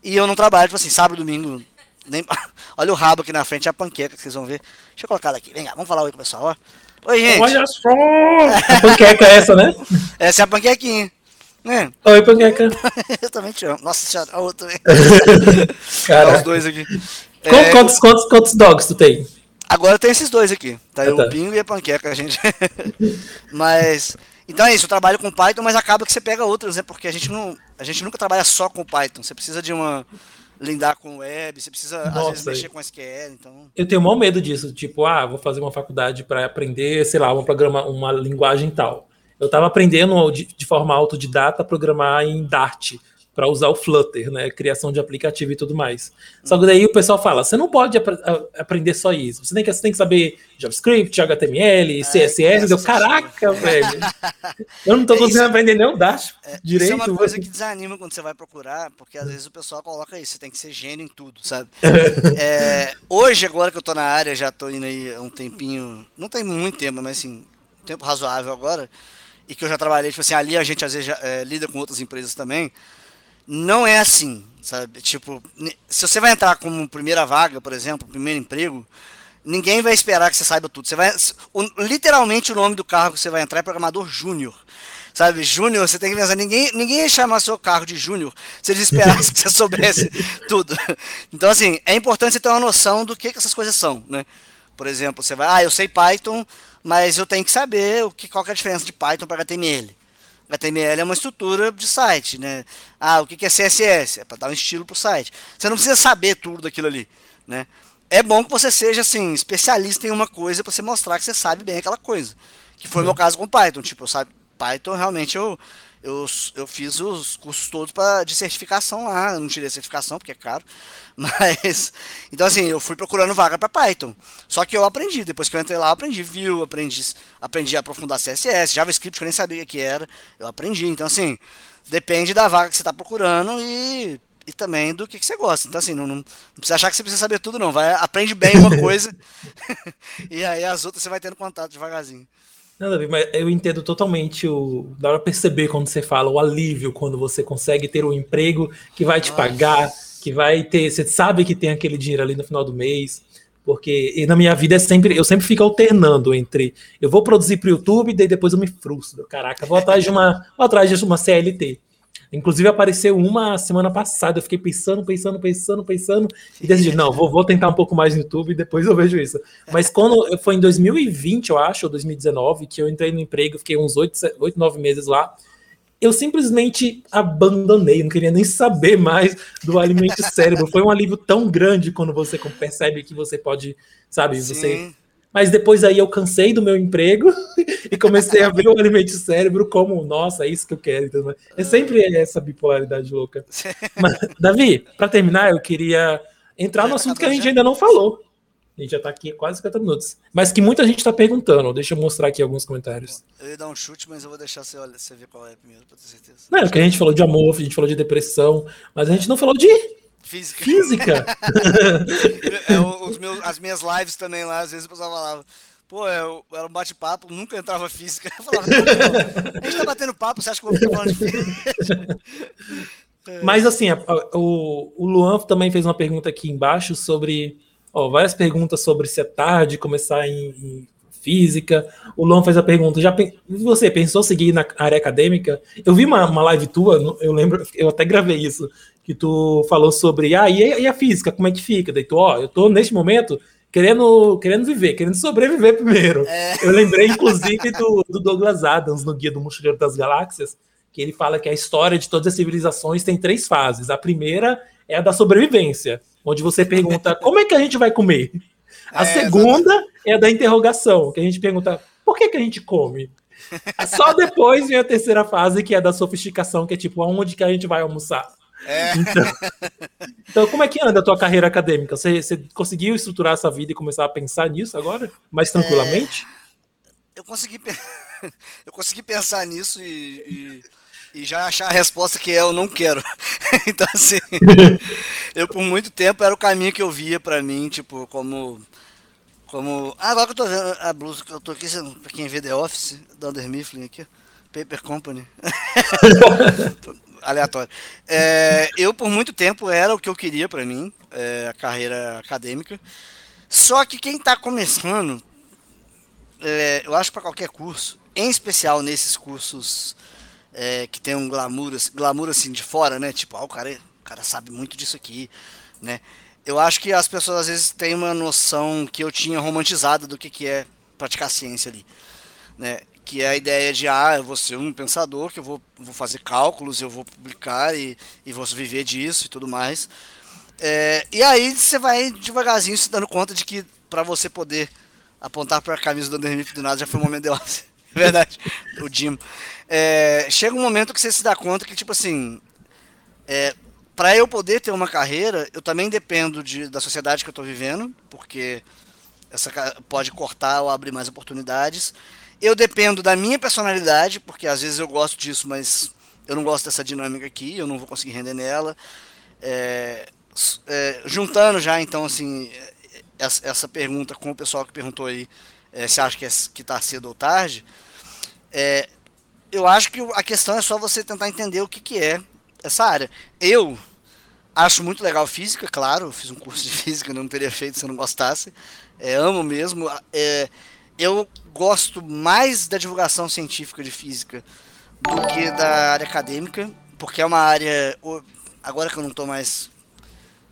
e eu não trabalho, tipo assim, sábado, domingo, nem, *laughs* olha o rabo aqui na frente, é a panqueca que vocês vão ver. Deixa eu colocar ela aqui, vem cá, vamos falar oi com o pessoal, ó. Oi, gente. Olha só! A panqueca é essa, né? *laughs* Essa é a panquequinha. Né? Oi, panqueca. *laughs* eu também te amo. Nossa senhora, a outra também. *laughs* Cara, os dois aqui. Quantos, é, quantos, quantos, quantos dogs tu tem? Agora tem esses dois aqui. Tá aí Ah, tá. o Pingo e a panqueca, a gente. *laughs* mas. Então é isso, eu trabalho com Python, mas acaba que você pega outros, né? Porque a gente não. A gente nunca trabalha só com Python. Você precisa de uma. Lindar com web, você precisa às Nossa, vezes mexer com SQL, então. Eu tenho o maior medo disso, tipo, ah, vou fazer uma faculdade para aprender, sei lá, uma programa, uma linguagem tal. Eu estava aprendendo de, de, forma autodidata a programar em Dart para usar o Flutter, né, criação de aplicativo e tudo mais. Só que daí o pessoal fala, você não pode ap aprender só isso. Você tem que, você tem que saber JavaScript, HTML, CSS. eu, caraca, velho. *laughs* Eu não estou conseguindo isso, aprender nem o Dart é, direito. Isso é uma coisa que desanima quando você vai procurar, porque às vezes o pessoal coloca isso, você tem que ser gênio em tudo, sabe? *laughs* é, hoje, agora que eu estou na área, já estou indo aí há um tempinho, não tem muito tempo, mas assim, um tempo razoável agora, e que eu já trabalhei, tipo assim, ali a gente às vezes já, é, lida com outras empresas também, não é assim, sabe? Tipo, se você vai entrar como primeira vaga, por exemplo, primeiro emprego, ninguém vai esperar que você saiba tudo. Você vai, o, literalmente o nome do carro que você vai entrar é programador júnior. Sabe, júnior, você tem que pensar, ninguém, ninguém ia chamar seu carro de júnior se eles esperassem *laughs* que você soubesse tudo. Então, assim, é importante você ter uma noção do que, que essas coisas são, né? Por exemplo, você vai, ah, eu sei Python, mas eu tenho que saber o que, qual que é a diferença de Python para HTML. HTML é uma estrutura de site, né? Ah, o que é CSS? É para dar um estilo para o site. Você não precisa saber tudo daquilo ali, né? É bom que você seja assim especialista em uma coisa para você mostrar que você sabe bem aquela coisa. Que foi o meu caso com Python. Tipo, eu sabe, Python realmente eu eu, eu fiz os cursos todos pra, de certificação lá. Eu não tirei a certificação porque é caro. *laughs* Mas. Então, assim, eu fui procurando vaga para Python. Só que eu aprendi. Depois que eu entrei lá, eu aprendi Vue, aprendi, aprendi a aprofundar CSS, JavaScript, que eu nem sabia o que era. Eu aprendi. Então, assim, depende da vaga que você está procurando e, e também do que, que você gosta. Então, assim, não, não, não, precisa achar que você precisa saber tudo, não. Vai, aprende bem uma *laughs* coisa *laughs* e aí as outras você vai tendo contato devagarzinho. Nada a ver, mas eu entendo totalmente o. Dá pra perceber quando você fala o alívio, quando você consegue ter um emprego que vai te Nossa. pagar, que vai ter. Você sabe que tem aquele dinheiro ali no final do mês. Porque na minha vida é sempre. Eu sempre fico alternando entre. Eu vou produzir pro YouTube, daí depois eu me frustro. Caraca, vou atrás de uma. Vou atrás de uma CLT. Inclusive apareceu uma semana passada, eu fiquei pensando, pensando, pensando, pensando, e decidi, não, vou, vou tentar um pouco mais no YouTube e depois eu vejo isso. Mas quando foi em 2020, eu acho, ou 2019, que eu entrei no emprego, fiquei uns 8, 8 9 meses lá, eu simplesmente abandonei, não queria nem saber mais do alimento cérebro. Foi um alívio tão grande quando você percebe que você pode, sabe, Sim. você mas depois aí eu cansei do meu emprego *laughs* e comecei a ver o alimento cérebro como, nossa, é isso que eu quero. Então, é sempre essa bipolaridade louca. *laughs* Mas, Davi, para terminar, eu queria entrar no assunto que a gente ainda não falou. A gente já está aqui quase 50 minutos. Mas que muita gente está perguntando. Deixa eu mostrar aqui alguns comentários. Eu ia dar um chute, mas eu vou deixar você, olha, você ver qual é primeiro, para ter certeza. Não, porque a gente falou de amor, a gente falou de depressão, mas a gente não falou de Física. Física? *laughs* é, os meus, as minhas lives também lá, às vezes o pessoal falava, pô, eu, era um bate-papo, nunca entrava física. Eu falava, não, não, a gente tá batendo papo, você acha que eu vou ficar falando de física? Mas assim, a, o, o Luan também fez uma pergunta aqui embaixo sobre. Ó, várias perguntas sobre se é tarde começar em, em física. O Luan fez a pergunta: já você pensou seguir na área acadêmica? Eu vi uma, uma live tua, eu lembro, eu até gravei isso, que tu falou sobre, ah, e a, e a física, como é que fica? Daí tu, ó, eu tô neste momento querendo, querendo viver, querendo sobreviver primeiro. É. Eu lembrei, inclusive, do, do, Douglas Adams no Guia do Mochileiro das Galáxias, que ele fala que a história de todas as civilizações tem três fases. A primeira é a da sobrevivência, onde você pergunta *laughs* como é que a gente vai comer. A é, segunda exatamente. é a da interrogação, que a gente pergunta por que, que a gente come? *laughs* Só depois vem a terceira fase, que é da sofisticação, que é tipo, aonde que a gente vai almoçar? É. Então, *laughs* então, como é que anda a tua carreira acadêmica? Você, você, conseguiu estruturar essa vida e começar a pensar nisso agora? Mais tranquilamente? É, eu, consegui, *laughs* eu consegui pensar nisso e, e, e, já achar a resposta que é eu não quero. *laughs* então, assim, eu por muito tempo era o caminho que eu via para mim, tipo, como como. Ah, agora que eu tô vendo a blusa que eu tô aqui, pra quem vê The Office, da Under Mifflin aqui, Paper Company. Aleatório. É, eu, por muito tempo, era o que eu queria para mim, é, a carreira acadêmica. Só que quem tá começando, é, eu acho para qualquer curso, em especial nesses cursos é, que tem um glamour, glamour assim de fora, né? Tipo, ah, o cara, o cara sabe muito disso aqui, né? eu acho que as pessoas às vezes têm uma noção que eu tinha romantizada do que, que é praticar ciência ali. Né? Que é a ideia de, ah, eu vou ser um pensador, que eu vou, vou fazer cálculos, eu vou publicar e, e vou viver disso e tudo mais. É, e aí você vai devagarzinho se dando conta de que para você poder apontar para a camisa do Underneath do nada já foi um momento de. *laughs* É verdade, o Jim. É, chega um momento que você se dá conta que, tipo assim, é, para eu poder ter uma carreira, eu também dependo de, da sociedade que eu estou vivendo, porque essa pode cortar ou abrir mais oportunidades. Eu dependo da minha personalidade, porque às vezes eu gosto disso, mas eu não gosto dessa dinâmica aqui, eu não vou conseguir render nela. É, é, juntando já, então, assim, essa, essa, pergunta com o pessoal que perguntou aí, é, se acha que é, está cedo ou tarde, é, eu acho que a questão é só você tentar entender o que, que é essa área. Eu acho muito legal física, claro, fiz um curso de *laughs* física, não teria feito se eu não gostasse. É, amo mesmo. Eu gosto mais da divulgação científica de física do que da área acadêmica, porque é uma área. Agora que eu não estou mais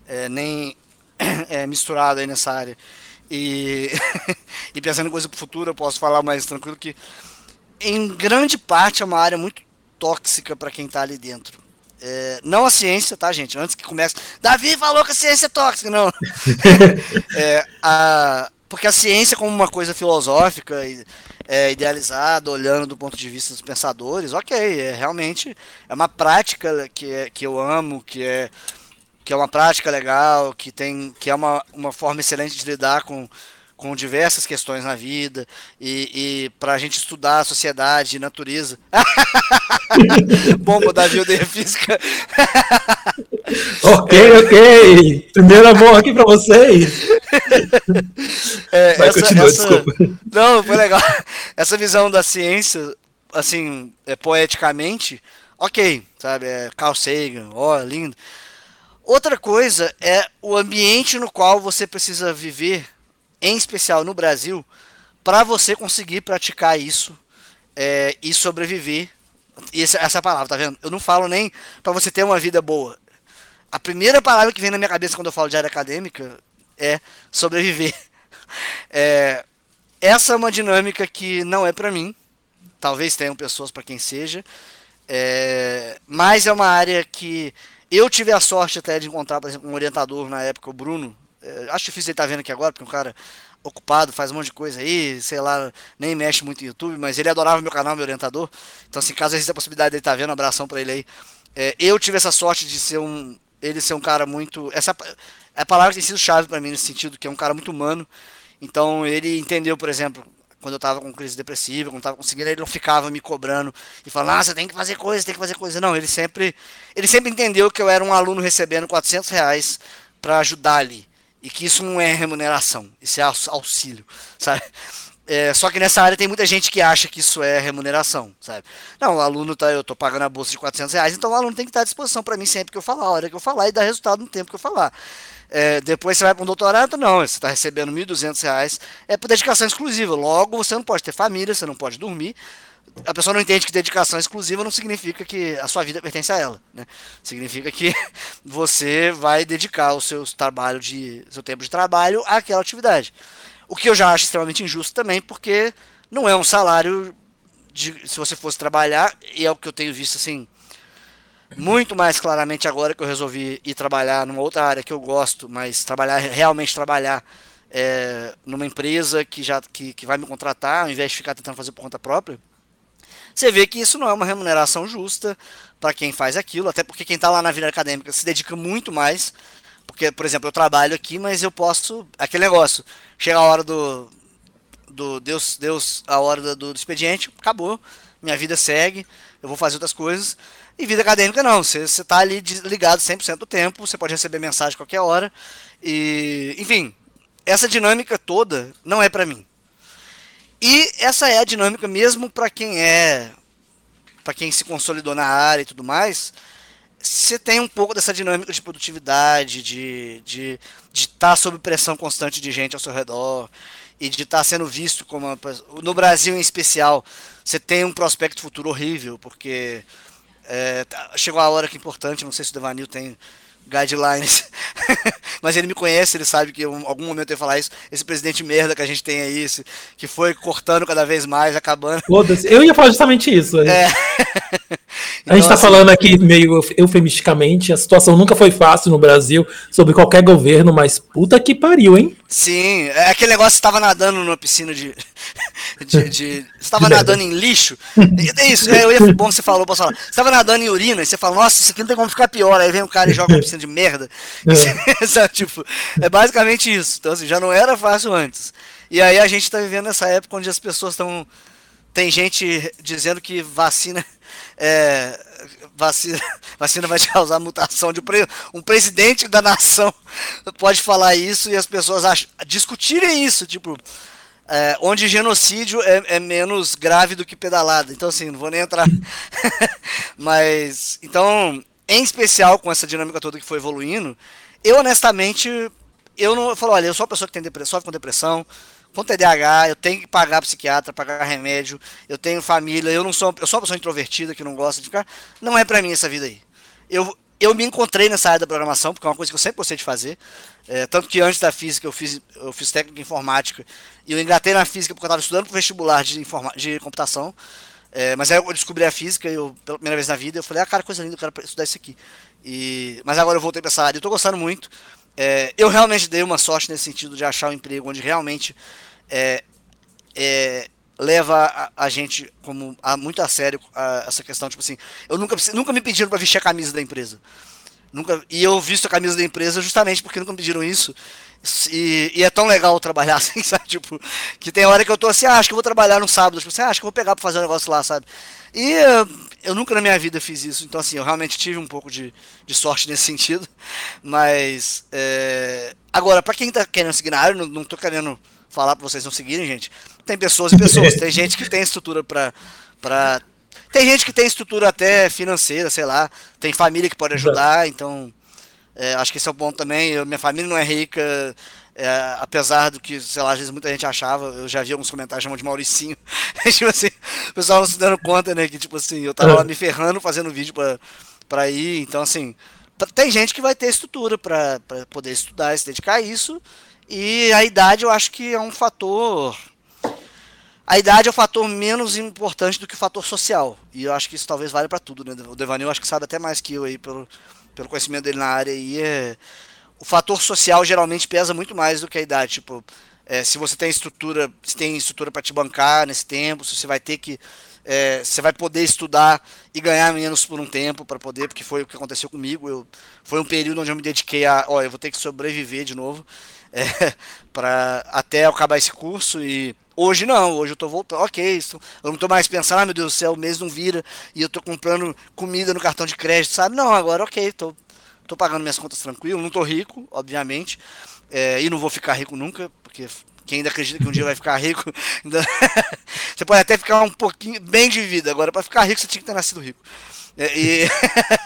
é, nem *clears throat* é, misturado aí nessa área e, *laughs* e pensando em coisa para o futuro, eu posso falar mais tranquilo que, em grande parte, é uma área muito tóxica para quem está ali dentro. É, não a ciência, tá, gente? Antes que comece. Davi falou que a ciência é tóxica, não. *laughs* é, a, porque a ciência, como uma coisa filosófica, é, idealizada, olhando do ponto de vista dos pensadores, ok, é realmente é uma prática que, é, que eu amo, que é, que é uma prática legal, que, tem, que é uma, uma forma excelente de lidar com, com diversas questões na vida e, e para a gente estudar a sociedade e natureza. *laughs* Bomba da Física. ok, ok. Primeiro amor aqui para vocês. *laughs* É, Vai, essa, continua, essa... desculpa. Não, foi legal. *laughs* Essa visão da ciência, assim, é, poeticamente, ok, sabe? É Carl Sagan, ó, oh, lindo. Outra coisa é o ambiente no qual você precisa viver em especial no Brasil, para você conseguir praticar isso é, e sobreviver. Essa, essa é a palavra, tá vendo? Eu não falo nem para você ter uma vida boa. A primeira palavra que vem na minha cabeça quando eu falo de área acadêmica é sobreviver. *laughs* É, essa é uma dinâmica que não é para mim. Talvez tenham pessoas para quem seja. É, mas é uma área que eu tive a sorte até de encontrar, por exemplo, um orientador na época, o Bruno, é, acho difícil ele estar tá vendo aqui agora, porque é um cara ocupado, faz um monte de coisa aí, sei lá, nem mexe muito no YouTube, mas ele adorava meu canal, meu orientador. Então, assim, caso exista a possibilidade dele estar tá vendo, abração para ele aí. É, eu tive essa sorte de ser um. Ele ser um cara muito. Essa é a palavra que tem sido chave para mim nesse sentido, que é um cara muito humano. Então, ele entendeu, por exemplo, quando eu tava com crise depressiva, quando eu tava conseguindo, ele não ficava me cobrando e falando, ah, você tem que fazer coisa, tem que fazer coisa. Não, ele sempre, ele sempre entendeu que eu era um aluno recebendo 400 reais para ajudar ali e que isso não é remuneração, isso é auxílio, sabe? É, só que nessa área tem muita gente que acha que isso é remuneração, sabe? Não, o aluno tá, eu tô pagando a bolsa de 400 reais, então o aluno tem que estar à disposição para mim sempre que eu falar, a hora que eu falar e dar resultado no tempo que eu falar. É, depois você vai para um doutorado, não, você está recebendo 1.200 reais, é por dedicação exclusiva. Logo, você não pode ter família, você não pode dormir, a pessoa não entende que dedicação exclusiva não significa que a sua vida pertence a ela, né? Significa que *laughs* você vai dedicar o seu trabalho de seu tempo de trabalho àquela atividade. O que eu já acho extremamente injusto também, porque não é um salário de, se você fosse trabalhar, e é o que eu tenho visto assim, muito mais claramente agora que eu resolvi ir trabalhar numa outra área que eu gosto, mas trabalhar realmente trabalhar é, numa empresa que já que, que vai me contratar, ao invés de ficar tentando fazer por conta própria você vê que isso não é uma remuneração justa para quem faz aquilo, até porque quem está lá na vida acadêmica se dedica muito mais. Porque, por exemplo, eu trabalho aqui, mas eu posso. Aquele negócio. Chega a hora do. do Deus, Deus, a hora do, do expediente, acabou. Minha vida segue, eu vou fazer outras coisas. E vida acadêmica não, você está ali ligado 100% do tempo, você pode receber mensagem qualquer hora. E, enfim, essa dinâmica toda não é para mim. E essa é a dinâmica mesmo para quem é para quem se consolidou na área e tudo mais, você tem um pouco dessa dinâmica de produtividade, de estar de, de tá sob pressão constante de gente ao seu redor e de estar tá sendo visto como uma, no Brasil em especial, você tem um prospecto futuro horrível, porque é, tá, chegou a hora que é importante, não sei se o Devanil tem guidelines. *laughs* Mas ele me conhece, ele sabe que em algum momento eu ia falar isso. Esse presidente merda que a gente tem aí, esse, que foi cortando cada vez mais, acabando. Eu ia falar justamente isso. É. *laughs* Então, a gente está assim, falando aqui meio eufemisticamente, a situação nunca foi fácil no Brasil, sobre qualquer governo, mas puta que pariu, hein? Sim, é aquele negócio que estava nadando numa piscina de. *laughs* de, de você estava nadando em lixo. É isso, é, eu ia, bom você falou, posso falar. Você estava nadando em urina e você fala, nossa, isso aqui não tem como ficar pior. Aí vem um cara e joga uma piscina de merda. *laughs* É. *laughs* tipo, é basicamente isso. Então, assim, já não era fácil antes. E aí a gente está vivendo essa época onde as pessoas estão. Tem gente dizendo que vacina é, vacina, *laughs* vacina vai causar mutação de pre, um presidente da nação *laughs* pode falar isso e as pessoas acham, discutirem isso, tipo, é, onde genocídio é, é, menos grave do que pedalada. Então, assim, não vou nem entrar. *laughs* Mas, então, em especial com essa dinâmica toda que foi evoluindo, eu honestamente, eu não eu falo, olha, eu sou uma pessoa que tem depressão, sofre com depressão, com TDAH, eu tenho que pagar psiquiatra, pagar remédio, eu tenho família, eu não sou, eu sou uma pessoa introvertida que não gosta de ficar. Não é para mim essa vida aí. Eu, eu me encontrei nessa área da programação, porque é uma coisa que eu sempre gostei de fazer. É, tanto que antes da física eu fiz, eu fiz técnica em informática e eu engatei na física porque eu estava estudando para vestibular de, informa, de computação. É, mas aí eu descobri a física, eu, pela primeira vez na vida, eu falei, ah, cara, coisa linda, eu quero estudar isso aqui. E, mas agora eu voltei para essa área, eu estou gostando muito. É, eu realmente dei uma sorte nesse sentido de achar um emprego onde realmente é, é, leva a, a, gente como a, muito a sério a, essa questão, tipo assim, eu nunca, nunca me pediram para vestir a camisa da empresa. Nunca, e eu visto a camisa da empresa justamente porque nunca me pediram isso. E, e, é tão legal trabalhar *laughs* assim, sabe? Tipo, que tem hora que eu tô assim, ah, acho que eu vou trabalhar no sábado, tipo assim, ah, acho que eu vou pegar pra fazer um negócio lá, sabe? E eu nunca na minha vida fiz isso, então assim, eu realmente tive um pouco de, de sorte nesse *laughs* sentido. Mas, é... agora, para quem tá querendo seguir na área, não, não tô querendo falar para vocês não seguirem, gente. Tem pessoas e pessoas. *laughs* tem gente que tem estrutura para para tem gente que tem estrutura até financeira, sei lá. Tem família que pode ajudar, então é, acho que esse é o ponto também. Eu, minha família não é rica, é, apesar do que, sei lá, às vezes muita gente achava. Eu já vi alguns comentários chamando de Mauricinho. *laughs* tipo assim, o pessoal não se dando conta, né? Que tipo assim, eu tava lá me ferrando fazendo vídeo para para ir. Então, assim, tem gente que vai ter estrutura para poder estudar se dedicar a isso. E a idade eu acho que é um fator. A idade é o fator menos importante do que o fator social. E eu acho que isso talvez valha para tudo, né? O Devanil acho que sabe até mais que eu aí pelo, pelo conhecimento dele na área. E é... o fator social geralmente pesa muito mais do que a idade. Tipo, é, se você tem estrutura, se tem estrutura para te bancar nesse tempo, se você vai ter que é, você vai poder estudar e ganhar menos por um tempo para poder, porque foi o que aconteceu comigo. Eu, foi um período onde eu me dediquei a, ó, eu vou ter que sobreviver de novo *laughs* é, para até acabar esse curso e hoje não, hoje eu tô voltando, ok, isso, eu não tô mais pensando, ah, meu Deus do céu, o mês não vira e eu tô comprando comida no cartão de crédito, sabe? Não, agora ok, tô, tô pagando minhas contas tranquilo, não tô rico, obviamente, é, e não vou ficar rico nunca, porque quem ainda acredita que um dia vai ficar rico, *laughs* ainda... *laughs* você pode até ficar um pouquinho bem de vida, agora para ficar rico você tinha que ter nascido rico. É, e...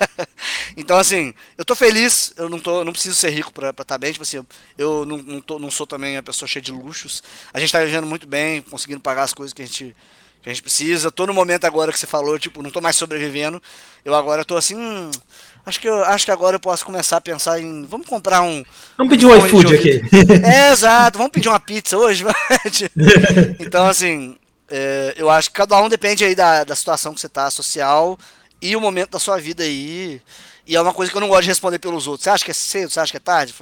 *laughs* então, assim, eu tô feliz, eu não, tô, não preciso ser rico pra estar tá bem, tipo assim, eu não, não, tô, não sou também uma pessoa cheia de luxos. A gente tá vivendo muito bem, conseguindo pagar as coisas que a gente, que a gente precisa. Tô no momento agora que você falou, tipo, não tô mais sobrevivendo. Eu agora tô assim, hum, acho que eu acho que agora eu posso começar a pensar em, vamos comprar um Vamos pedir um iFood aqui. É, exato, vamos pedir uma pizza hoje. *laughs* *laughs* então, assim, é, eu acho que cada um depende aí da, da situação que você tá social e o momento da sua vida aí. E é uma coisa que eu não gosto de responder pelos outros. Você acha que é cedo? Você acha que é tarde?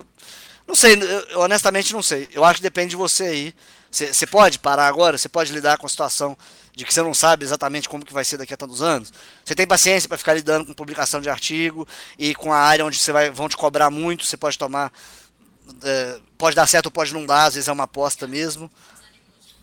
Não sei, eu, honestamente não sei. Eu acho que depende de você aí. Você pode parar agora? Você pode lidar com a situação de que você não sabe exatamente como que vai ser daqui a tantos anos? Você tem paciência para ficar lidando com publicação de artigo e com a área onde você vai, vão te cobrar muito? Você pode tomar. É, pode dar certo ou pode não dar, às vezes é uma aposta mesmo.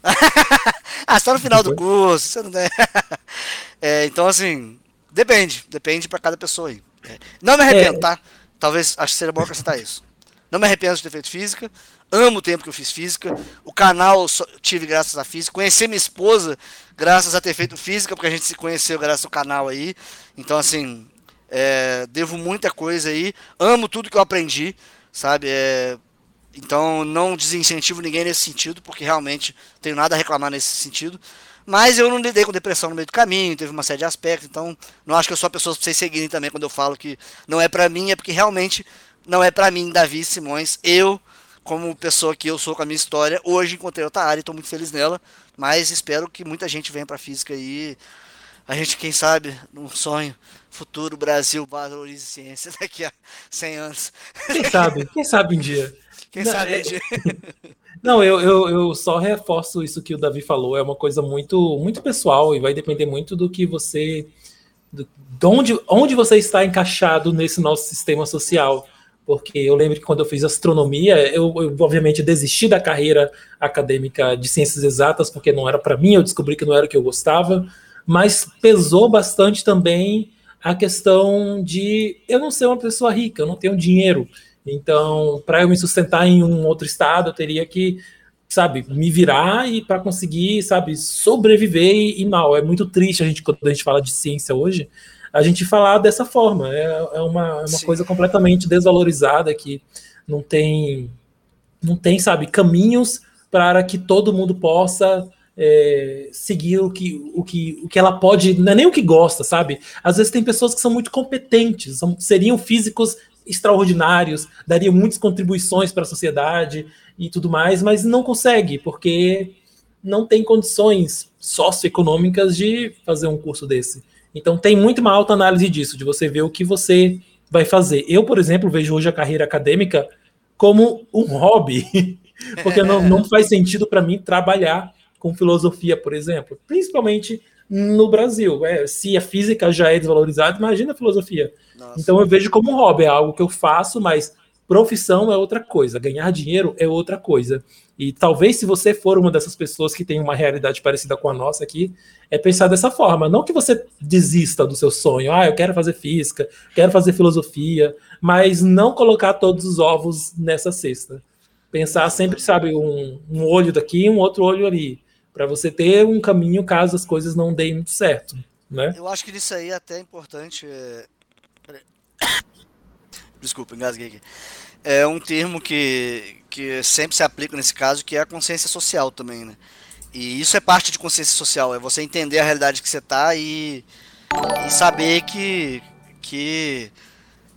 *laughs* ah, está no final do curso. Você não *laughs* é, então, assim, depende. Depende para cada pessoa aí. É. Não me arrependo, é. tá? Talvez, acho que seria bom acrescentar isso. Não me arrependo de ter feito física. Amo o tempo que eu fiz física. O canal tive graças à física. Conheci minha esposa graças a ter feito física, porque a gente se conheceu graças ao canal aí. Então, assim, é, devo muita coisa aí. Amo tudo que eu aprendi, sabe? É, então, não desincentivo ninguém nesse sentido, porque realmente tenho nada a reclamar nesse sentido. Mas eu não lidei com depressão no meio do caminho, teve uma série de aspectos, então não acho que eu sou a pessoa para vocês seguirem também quando eu falo que não é para mim, é porque realmente não é para mim, Davi Simões. Eu, como pessoa que eu sou com a minha história, hoje encontrei outra área e estou muito feliz nela, mas espero que muita gente venha para física aí. A gente, quem sabe, num sonho, futuro Brasil valorize ciência *laughs* daqui a 100 anos. Quem sabe, quem sabe um dia. Quem não, sabe um dia. *laughs* Não, eu, eu, eu só reforço isso que o Davi falou, é uma coisa muito, muito pessoal e vai depender muito do que você. Do, de onde, onde você está encaixado nesse nosso sistema social porque eu lembro que quando eu fiz astronomia, eu, eu, obviamente desisti da carreira acadêmica de ciências exatas, porque não era para mim, eu descobri que não era o que eu gostava, mas pesou bastante também a questão de eu não ser uma pessoa rica, eu não tenho dinheiro. Então, para eu me sustentar em um outro estado, eu teria que, sabe, me virar e para conseguir, sabe, sobreviver e, e mal. É muito triste a gente quando a gente fala de ciência hoje, a gente falar dessa forma. É, é uma, é uma coisa completamente desvalorizada que não tem, não tem, sabe, caminhos para que todo mundo possa é, seguir o que, o, que, o que ela pode, não é nem o que gosta, sabe? Às vezes tem pessoas que são muito competentes, são, seriam físicos extraordinários, dariam muitas contribuições para a sociedade e tudo mais, mas não consegue, porque não tem condições socioeconômicas de fazer um curso desse. Então tem muito uma alta análise disso, de você ver o que você vai fazer. Eu, por exemplo, vejo hoje a carreira acadêmica como um hobby, *laughs* porque não, não faz sentido para mim trabalhar com filosofia, por exemplo, principalmente no Brasil. É, se a física já é desvalorizada, imagina a filosofia. Nossa. Então eu vejo como um hobby, é algo que eu faço, mas profissão é outra coisa, ganhar dinheiro é outra coisa. E talvez se você for uma dessas pessoas que tem uma realidade parecida com a nossa aqui, é pensar dessa forma. Não que você desista do seu sonho, ah, eu quero fazer física, quero fazer filosofia, mas não colocar todos os ovos nessa cesta. Pensar sempre, sabe, um, um olho daqui, um outro olho ali, para você ter um caminho caso as coisas não deem muito certo, né? Eu acho que isso aí é até importante. Desculpa, engasguei aqui é um termo que, que sempre se aplica nesse caso, que é a consciência social também, né? E isso é parte de consciência social, é você entender a realidade que você está e, e saber que, que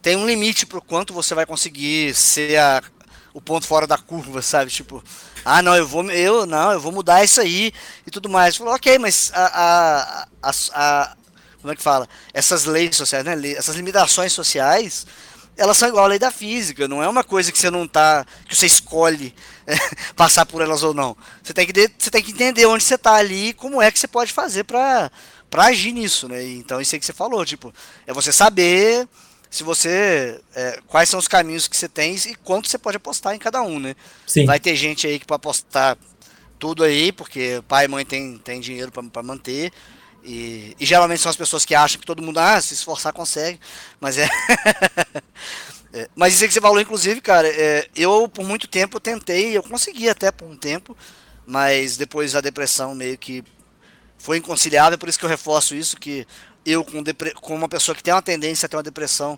tem um limite para o quanto você vai conseguir ser a, o ponto fora da curva, *laughs* sabe? Tipo, ah, não, eu vou, eu não, eu vou mudar isso aí e tudo mais. Falou, ok, mas a, a, a, a, como é que fala? Essas leis sociais, né? Essas limitações sociais elas são igual à lei da física, não é uma coisa que você não tá, que você escolhe *laughs* é, passar por elas ou não. Você tem que você tem que entender onde você está ali, e como é que você pode fazer para para agir nisso, né? Então isso aí que você falou, tipo, é você saber se você é, quais são os caminhos que você tem e quanto você pode apostar em cada um, né? Sim. Vai ter gente aí que pode apostar tudo aí, porque pai e mãe tem, tem dinheiro para manter. E, e, geralmente são as pessoas que acham que todo mundo, ah, se esforçar consegue. Mas é. *laughs* é mas isso que você falou, inclusive, cara, é, eu por muito tempo tentei, eu consegui até por um tempo, mas depois a depressão meio que foi inconciliável, por isso que eu reforço isso, que eu com, com uma pessoa que tem uma tendência a ter uma depressão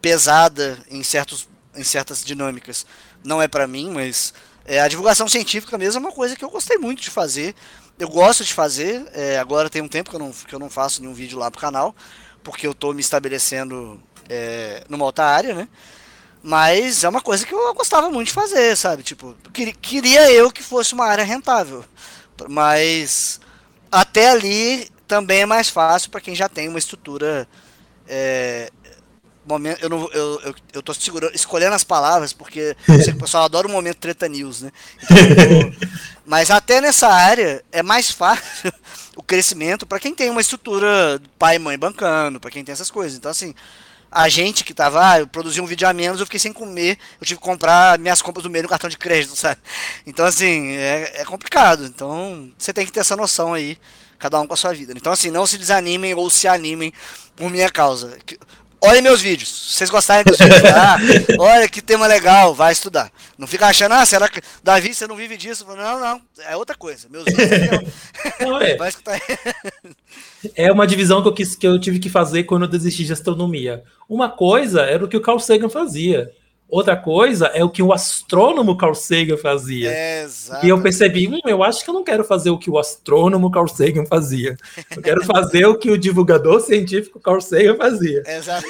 pesada em, certos, em certas dinâmicas, não é para mim, mas é, a divulgação científica mesmo é uma coisa que eu gostei muito de fazer Eu gosto de fazer, é, agora tem um tempo que eu, não, que eu não faço nenhum vídeo lá pro canal, porque eu tô me estabelecendo é, numa outra área, né? Mas é uma coisa que eu gostava muito de fazer, sabe? Tipo, queria, eu que fosse uma área rentável. Mas até ali também é mais fácil para quem já tem uma estrutura. É, momento, eu, não, eu, eu, eu tô segurando, escolhendo as palavras, porque eu o pessoal adora o momento treta news, né? Então, mas até nessa área é mais fácil *laughs* o crescimento para quem tem uma estrutura pai e mãe bancando, para quem tem essas coisas. Então, assim, a gente que tava, ah, eu produzi um vídeo a menos, eu fiquei sem comer, eu tive que comprar minhas compras do meio no cartão de crédito, *laughs* sabe? Então, assim, é, é complicado. Então, você tem que ter essa noção aí, cada um com a sua vida. Então, assim, não se desanimem ou se animem por minha causa. Olhem meus vídeos. Se vocês gostarem vídeos, *laughs* ah, olha que tema legal, vai estudar. Não fica achando, ah, será que. Davi, você não vive disso? Não, não, é outra coisa. Meus vídeos. *laughs* Não, é. Vai escutar. É uma divisão que eu, quis, que eu tive que fazer quando eu desisti de astronomia. Uma coisa era o que o Carl Sagan fazia. Outra coisa é o que o astrônomo Carl Sagan fazia. É, e eu percebi, hum, eu acho que eu não quero fazer o que o astrônomo Carl Sagan fazia. Eu quero fazer o que o divulgador científico Carl Sagan fazia. Exato.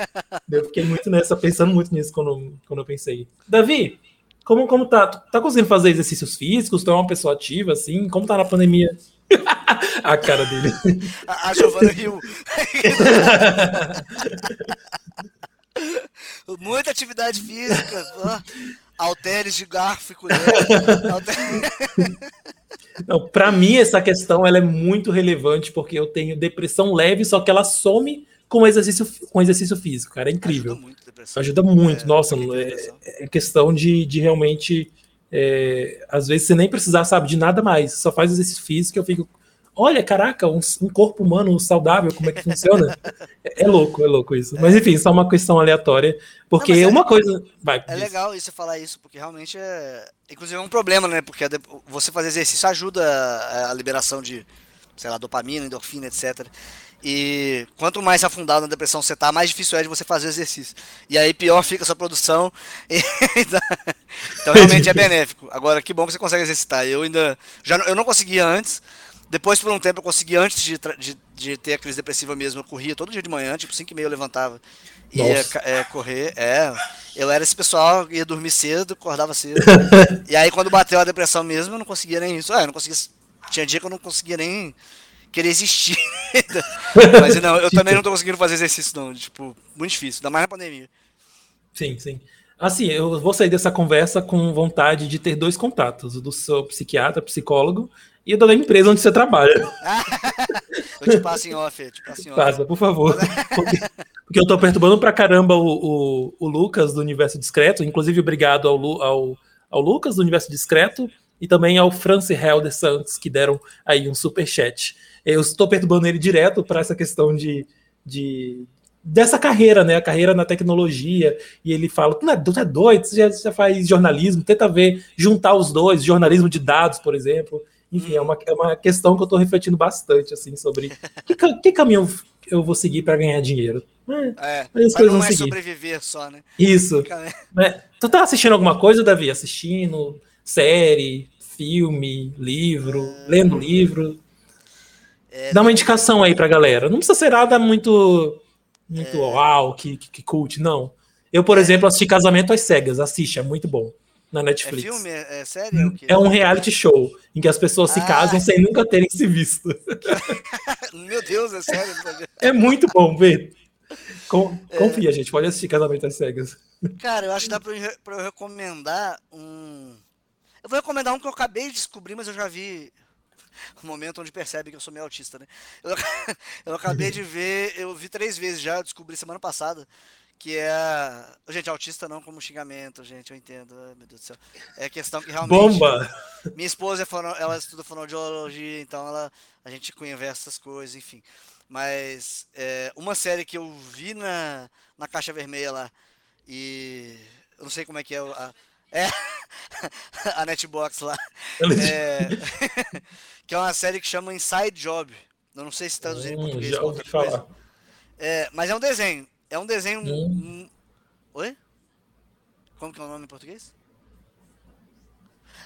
*laughs* Eu fiquei muito nessa, pensando muito nisso quando, quando eu pensei. Davi, como, como tá? Tá conseguindo fazer exercícios físicos? Tu é uma pessoa ativa, assim? Como tá na pandemia? *laughs* a cara dele. A, a Giovana riu. *laughs* Muita atividade física, halteres de garfo e colher. Não, para mim essa questão ela é muito relevante porque eu tenho depressão leve, só que ela some com exercício com exercício físico, cara, é incrível. Ajuda muito, depressão. Ajuda muito. É, Nossa, é, é, questão de, de realmente é, às vezes você nem precisar, sabe, de nada mais, só faz exercício físico, eu fico olha, caraca, um, um, corpo humano saudável, como é que funciona? é, é, louco, é louco isso. Mas enfim, só uma questão aleatória, porque Não, é, uma coisa. Vai, é diz. legal isso falar isso, porque realmente é. Inclusive é um problema, né? Porque você fazer exercício ajuda a liberação de, sei lá, dopamina, endorfina, etc. E quanto mais afundado na depressão você tá, mais difícil é de você fazer exercício. E aí pior fica a sua produção. *laughs* então realmente é benéfico. Agora, que bom que você consegue exercitar. Eu ainda. Já, eu não conseguia antes. Depois, por um tempo, eu consegui, antes de, de, de, ter a crise depressiva mesmo, eu corria todo dia de manhã, tipo 5 e meia eu levantava. Ia é, correr, é. Eu era esse pessoal, ia dormir cedo, acordava cedo. *laughs* e aí, quando bateu a depressão mesmo, eu não conseguia nem isso. Ah, eu não conseguia. Tinha dia que eu não conseguia nem querer existir. *laughs* Mas não, eu *laughs* também não tô conseguindo fazer exercício, não. Tipo, muito difícil, ainda mais na pandemia. Sim, sim. Assim, eu vou sair dessa conversa com vontade de ter dois contatos: o do seu psiquiatra, psicólogo, e da empresa onde você trabalha. *laughs* eu te passo em off, te passo em off. Passa, por favor. Porque, porque eu tô perturbando pra caramba o, o, o, Lucas do Universo Discreto. Inclusive, obrigado ao, ao, ao Lucas do Universo Discreto e também ao Francis Helder Santos, que deram aí um super chat. Eu estou perturbando ele direto para essa questão de, de dessa carreira, né? A carreira na tecnologia. E ele fala: tu não é, tu é doido, você já, já faz jornalismo, tenta ver, juntar os dois, jornalismo de dados, por exemplo. Enfim, é uma, é uma questão que eu estou refletindo bastante, assim, sobre que, que caminho eu vou seguir para ganhar dinheiro. É, é mas não é seguir. sobreviver só, né? Isso. É, tu tá assistindo alguma coisa, Davi? Assistindo série, filme, livro, é... lendo livro? É, Dá uma indicação aí pra galera. Não precisa ser nada muito, muito é... uau, que, que, que cult, não. Eu, por exemplo, assisti Casamento às Cegas. Assiste, é muito bom na Netflix. É filme? É, é série? É, o quê? é um reality show em que as pessoas ah. se casam sem nunca terem se visto. *laughs* Meu Deus, é sério? É muito bom. Com, é... Confia, gente, pode assistir Casamento às Cegas. Cara, eu acho que dá pra eu, pra eu recomendar um. Eu vou recomendar um que eu acabei de descobrir, mas eu já vi o momento onde percebe que eu sou meio autista, né? Eu, *laughs* eu acabei de ver, eu vi três vezes já, eu descobri semana passada que é. Gente, autista não como xingamento, gente, eu entendo. meu Deus do céu. É questão que realmente. Bomba! *laughs* Minha esposa é fono... ela estuda fonoaudiologia, então ela... a gente conversa essas coisas, enfim. Mas é, uma série que eu vi na, na caixa vermelha lá, e eu não sei como é que é a. *laughs* É a Netbox lá. É, *laughs* que é uma série que chama Inside Job. Eu não sei se traduzindo hum, em português. Já ouvi falar. É, mas é um desenho. É um desenho. Hum. Oi? Como que é o nome em português?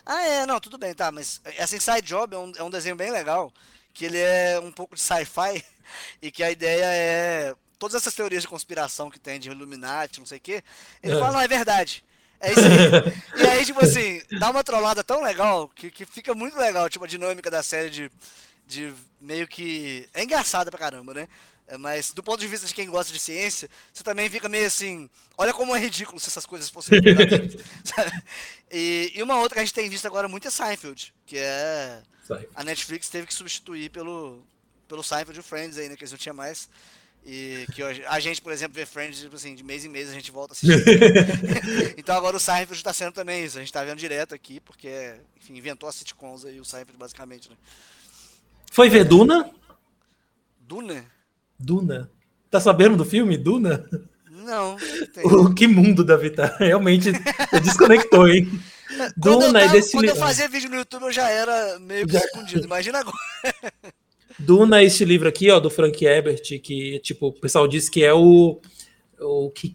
Ah, é, não, tudo bem, tá, mas essa Inside Job é um, é um desenho bem legal, que ele é um pouco de sci-fi, *laughs* e que a ideia é. Todas essas teorias de conspiração que tem de Illuminati, não sei o quê, ele é. fala, não, é verdade. É isso aí. *laughs* e aí, tipo assim, dá uma trollada tão legal que, que fica muito legal, tipo, a dinâmica da série de, de meio que. É engraçada pra caramba, né? É, mas do ponto de vista de quem gosta de ciência, você também fica meio assim, olha como é ridículo se essas coisas fossem *laughs* e, e uma outra que a gente tem visto agora muito é Seinfeld, que é a Netflix teve que substituir pelo pelo Seinfeld e Friends aí, né, que eles não tinham mais. E que a gente, por exemplo, vê Friends, tipo assim, de mês em mês a gente volta a assistir. *laughs* então agora o Seinfeld está sendo também isso. A gente está vendo direto aqui, porque, enfim, inventou as sitcoms aí, o Seinfeld, basicamente, né? Foi ver Duna? Duna? Duna. Tá sabendo do filme Duna? Não. *laughs* O que mundo, Davi, tá? Realmente desconectou, hein? *laughs* Duna é desse Quando eu fazia vídeo no YouTube, eu já era meio que já... escondido. Imagina agora. *laughs* Duna é este livro aqui, ó, do Frank Herbert, que, tipo, o pessoal diz que é o, o que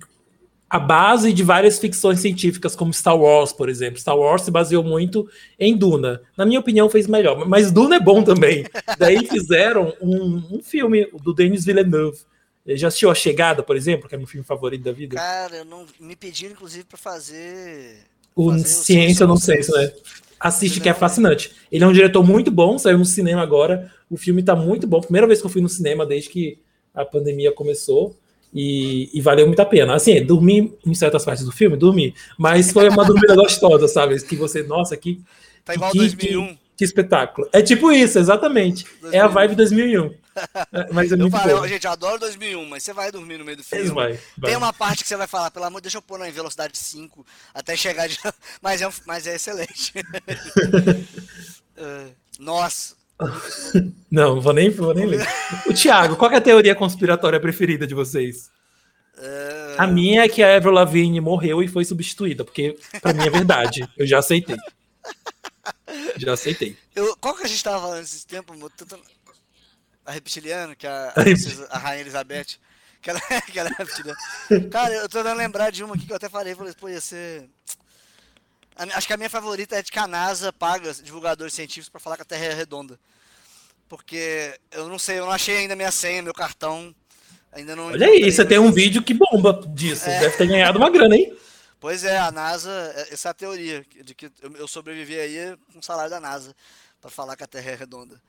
a base de várias ficções científicas, como Star Wars, por exemplo. Star Wars se baseou muito em Duna. Na minha opinião, fez melhor, mas Duna é bom também. *laughs* Daí fizeram um, um filme do Denis Villeneuve. Já assistiu A Chegada, por exemplo, que é meu filme favorito da vida? Cara, eu não, me pediram, inclusive, para fazer. O fazer Ciência, eu não sei, isso é. Assiste, que é fascinante. Ele é um diretor muito bom, saiu no cinema agora. O filme tá muito bom. Primeira vez que eu fui no cinema desde que a pandemia começou. E, e, valeu muito a pena. Assim, dormi em certas partes do filme, dormi, mas foi uma dormida gostosa, sabe? Que você, nossa, que. Tá igual que, 2001. Que, que, espetáculo. É tipo isso, exatamente. 2001. É a vibe 2001. *laughs* É, mas é muito eu gente, eu adoro 2001, mas você vai dormir no meio do filme. Vai, vai. Tem uma parte que você vai falar, pelo amor, deixa eu pôr em velocidade 5 até chegar de. *laughs* Mas é, um, mas é excelente. uh, *laughs* nossa, *laughs* Não, vou nem, vou nem ler. O Thiago, qual é a teoria conspiratória preferida de vocês? Uh... A minha é que a Avril Lavigne morreu e foi substituída, porque pra mim é verdade. Eu já aceitei. Já aceitei. Eu, qual que a gente tava falando esses tempos? A reptiliana, que é a, a, a Rainha Elizabeth. Que ela, *laughs* que ela é reptiliana. Cara, eu tô tentando lembrar de uma aqui que eu até falei, falei, pô, ia ser. Acho que a minha favorita é de que a NASA paga divulgadores científicos para falar que a Terra é redonda. Porque eu não sei, eu não achei ainda minha senha, meu cartão. Ainda não. Olha aí, você tem um vídeo que bomba disso. É. Deve ter ganhado uma grana, hein? Pois é, a NASA, é, essa é a teoria, de que eu sobrevivi aí com o salário da NASA, para falar que a Terra é redonda.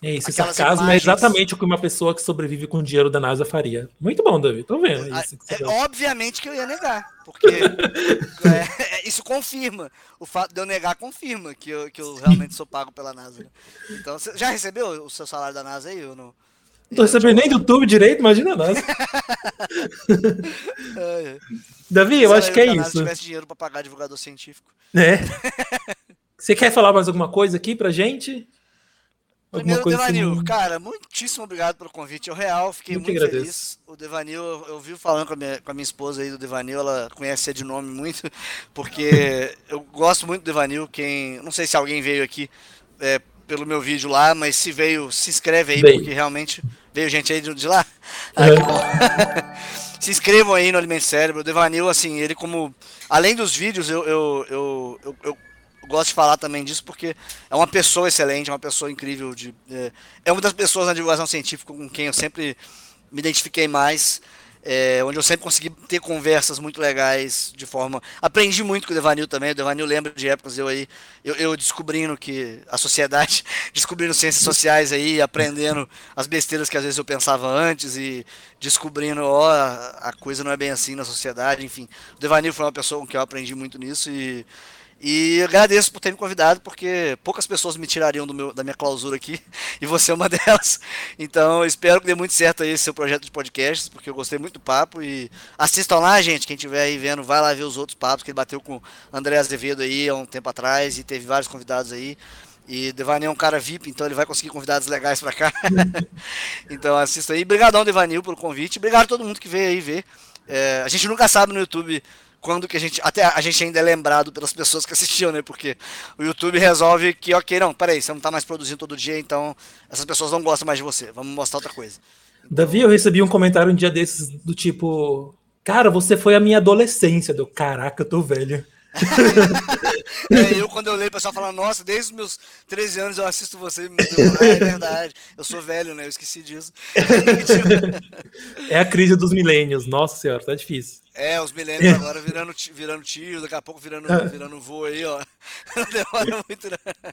É, esse Aquelas sarcasmo imagens... é exatamente o que uma pessoa que sobrevive com dinheiro da NASA faria. Muito bom, David. Tô vendo. É, é, obviamente que eu ia negar, porque *laughs* é, é, isso confirma. O fato de eu negar confirma que eu, que eu realmente sou pago pela NASA. Então, você já recebeu o seu salário da NASA aí ou não? Não tô recebendo nem do YouTube direito, imagina a NASA. *laughs* É. Davi, eu acho que é isso. Se tivesse dinheiro para pagar divulgador científico. É. *laughs* Você quer falar mais alguma coisa aqui pra gente? Primeiro, Devanil, assim... cara, muitíssimo obrigado pelo convite. Eu real fiquei muito, muito feliz. O Devanil, eu, eu vi falando com a, minha, com a minha esposa aí do Devanil, ela conhece de nome muito, *laughs* porque *laughs* eu gosto muito do Devanil. Quem, não sei se alguém veio aqui é, pelo meu vídeo lá, mas se veio, se inscreve aí, Bem. porque realmente veio gente aí de, de lá. *laughs* se inscrevam aí no Alimento Cérebro. O Devanil, assim, ele como. Além dos vídeos, eu, eu, eu, eu gosto de falar também disso porque é uma pessoa excelente, é uma pessoa incrível. De, é, é uma das pessoas na divulgação científica com quem eu sempre me identifiquei mais. É, onde eu sempre consegui ter conversas muito legais de forma. Aprendi muito com o Devanil também. O Devanil lembra de épocas eu aí, eu, eu descobrindo que a sociedade, *laughs* descobrindo ciências sociais aí, aprendendo as besteiras que às vezes eu pensava antes e descobrindo, ó, a, coisa não é bem assim na sociedade. Enfim, o Devanil foi uma pessoa com que eu aprendi muito nisso e e agradeço por ter me convidado, porque poucas pessoas me tirariam meu, da minha clausura aqui, *laughs* e você é uma delas. Então, espero que dê muito certo aí esse seu projeto de podcasts, porque eu gostei muito do papo. E assistam lá, gente. Quem estiver aí vendo, vai lá ver os outros papos, que ele bateu com André Azevedo aí há um tempo atrás, e teve vários convidados aí. E Devanil é um cara VIP, então ele vai conseguir convidados legais para cá. *laughs* então assista aí. Obrigadão, Devanil, pelo convite. Obrigado a todo mundo que veio aí ver. É, a gente nunca sabe no YouTube quando que a gente. Até a gente ainda é lembrado pelas pessoas que assistiam, né? Porque o YouTube resolve que, ok, não, peraí, você não tá mais produzindo todo dia, então essas pessoas não gostam mais de você. Vamos mostrar outra coisa. Davi, eu recebi um comentário um dia desses do tipo. Cara, você foi a minha adolescência. Deu, caraca, eu tô velho. *laughs* é, eu, quando eu leio, o pessoal fala, nossa, desde os meus 13 anos eu assisto você. Ah, é verdade. Eu sou velho, né? Eu esqueci disso. *laughs* é a crise dos milênios. Nossa senhora, tá difícil. É, os milênios agora virando, virando tio, daqui a pouco virando, ah. virando vô aí, ó. Não *laughs* demora muito, né?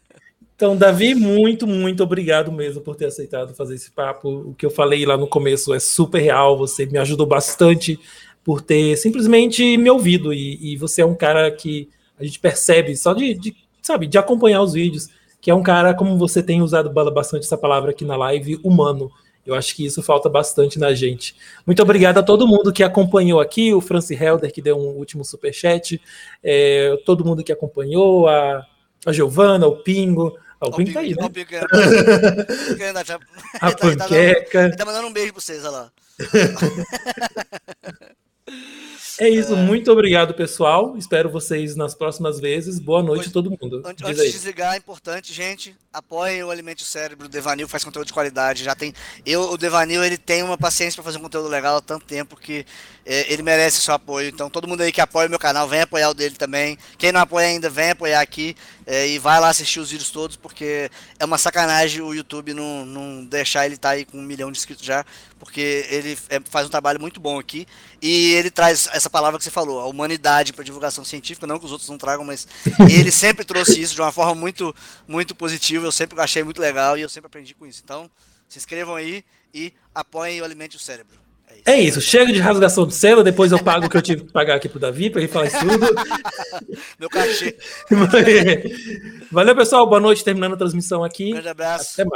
Então, Davi, muito, muito obrigado mesmo por ter aceitado fazer esse papo. O que eu falei lá no começo é super real. Você me ajudou bastante por ter simplesmente me ouvido. E, e você é um cara que a gente percebe só de, de, sabe, de acompanhar os vídeos, que é um cara, como você tem usado bastante essa palavra aqui na live, humano. Eu acho que isso falta bastante na gente. Muito obrigado a todo mundo que acompanhou aqui, o Francis Helder, que deu um último superchat, é, todo mundo que acompanhou, a, a Giovana, o Pingo, o Pingo *laughs* tá aí, né? A panqueca. Tá mandando um beijo pra vocês, olha lá. *laughs* É isso, é... muito obrigado, pessoal. Espero vocês nas próximas vezes. Boa noite a todo mundo. Antes, antes de desligar, é importante, gente, apoiem o Alimente o Cérebro. O Devanil faz conteúdo de qualidade. Já tem. Eu, o Devanil, ele tem uma paciência para fazer um conteúdo legal há tanto tempo que é, ele merece o seu apoio. Então, todo mundo aí que apoia o meu canal, vem apoiar o dele também. Quem não apoia ainda, vem apoiar aqui é, e vai lá assistir os vídeos todos, porque é uma sacanagem o YouTube não, não deixar ele estar tá aí com um milhão de inscritos já, porque ele é, faz um trabalho muito bom aqui e ele traz essa palavra que você falou, a humanidade para divulgação científica, não que os outros não tragam, mas *laughs* ele sempre trouxe isso de uma forma muito, muito positiva. Eu sempre achei muito legal e eu sempre aprendi com isso. Então, se inscrevam aí e apoiem o Alimente o Cérebro. É isso, chega de rasgação de selo, depois eu pago o que eu tive que pagar aqui pro Davi para ele falar isso tudo. *laughs* Meu cachê. *laughs* Valeu, pessoal. Boa noite, terminando a transmissão aqui. Um grande abraço. Até mais.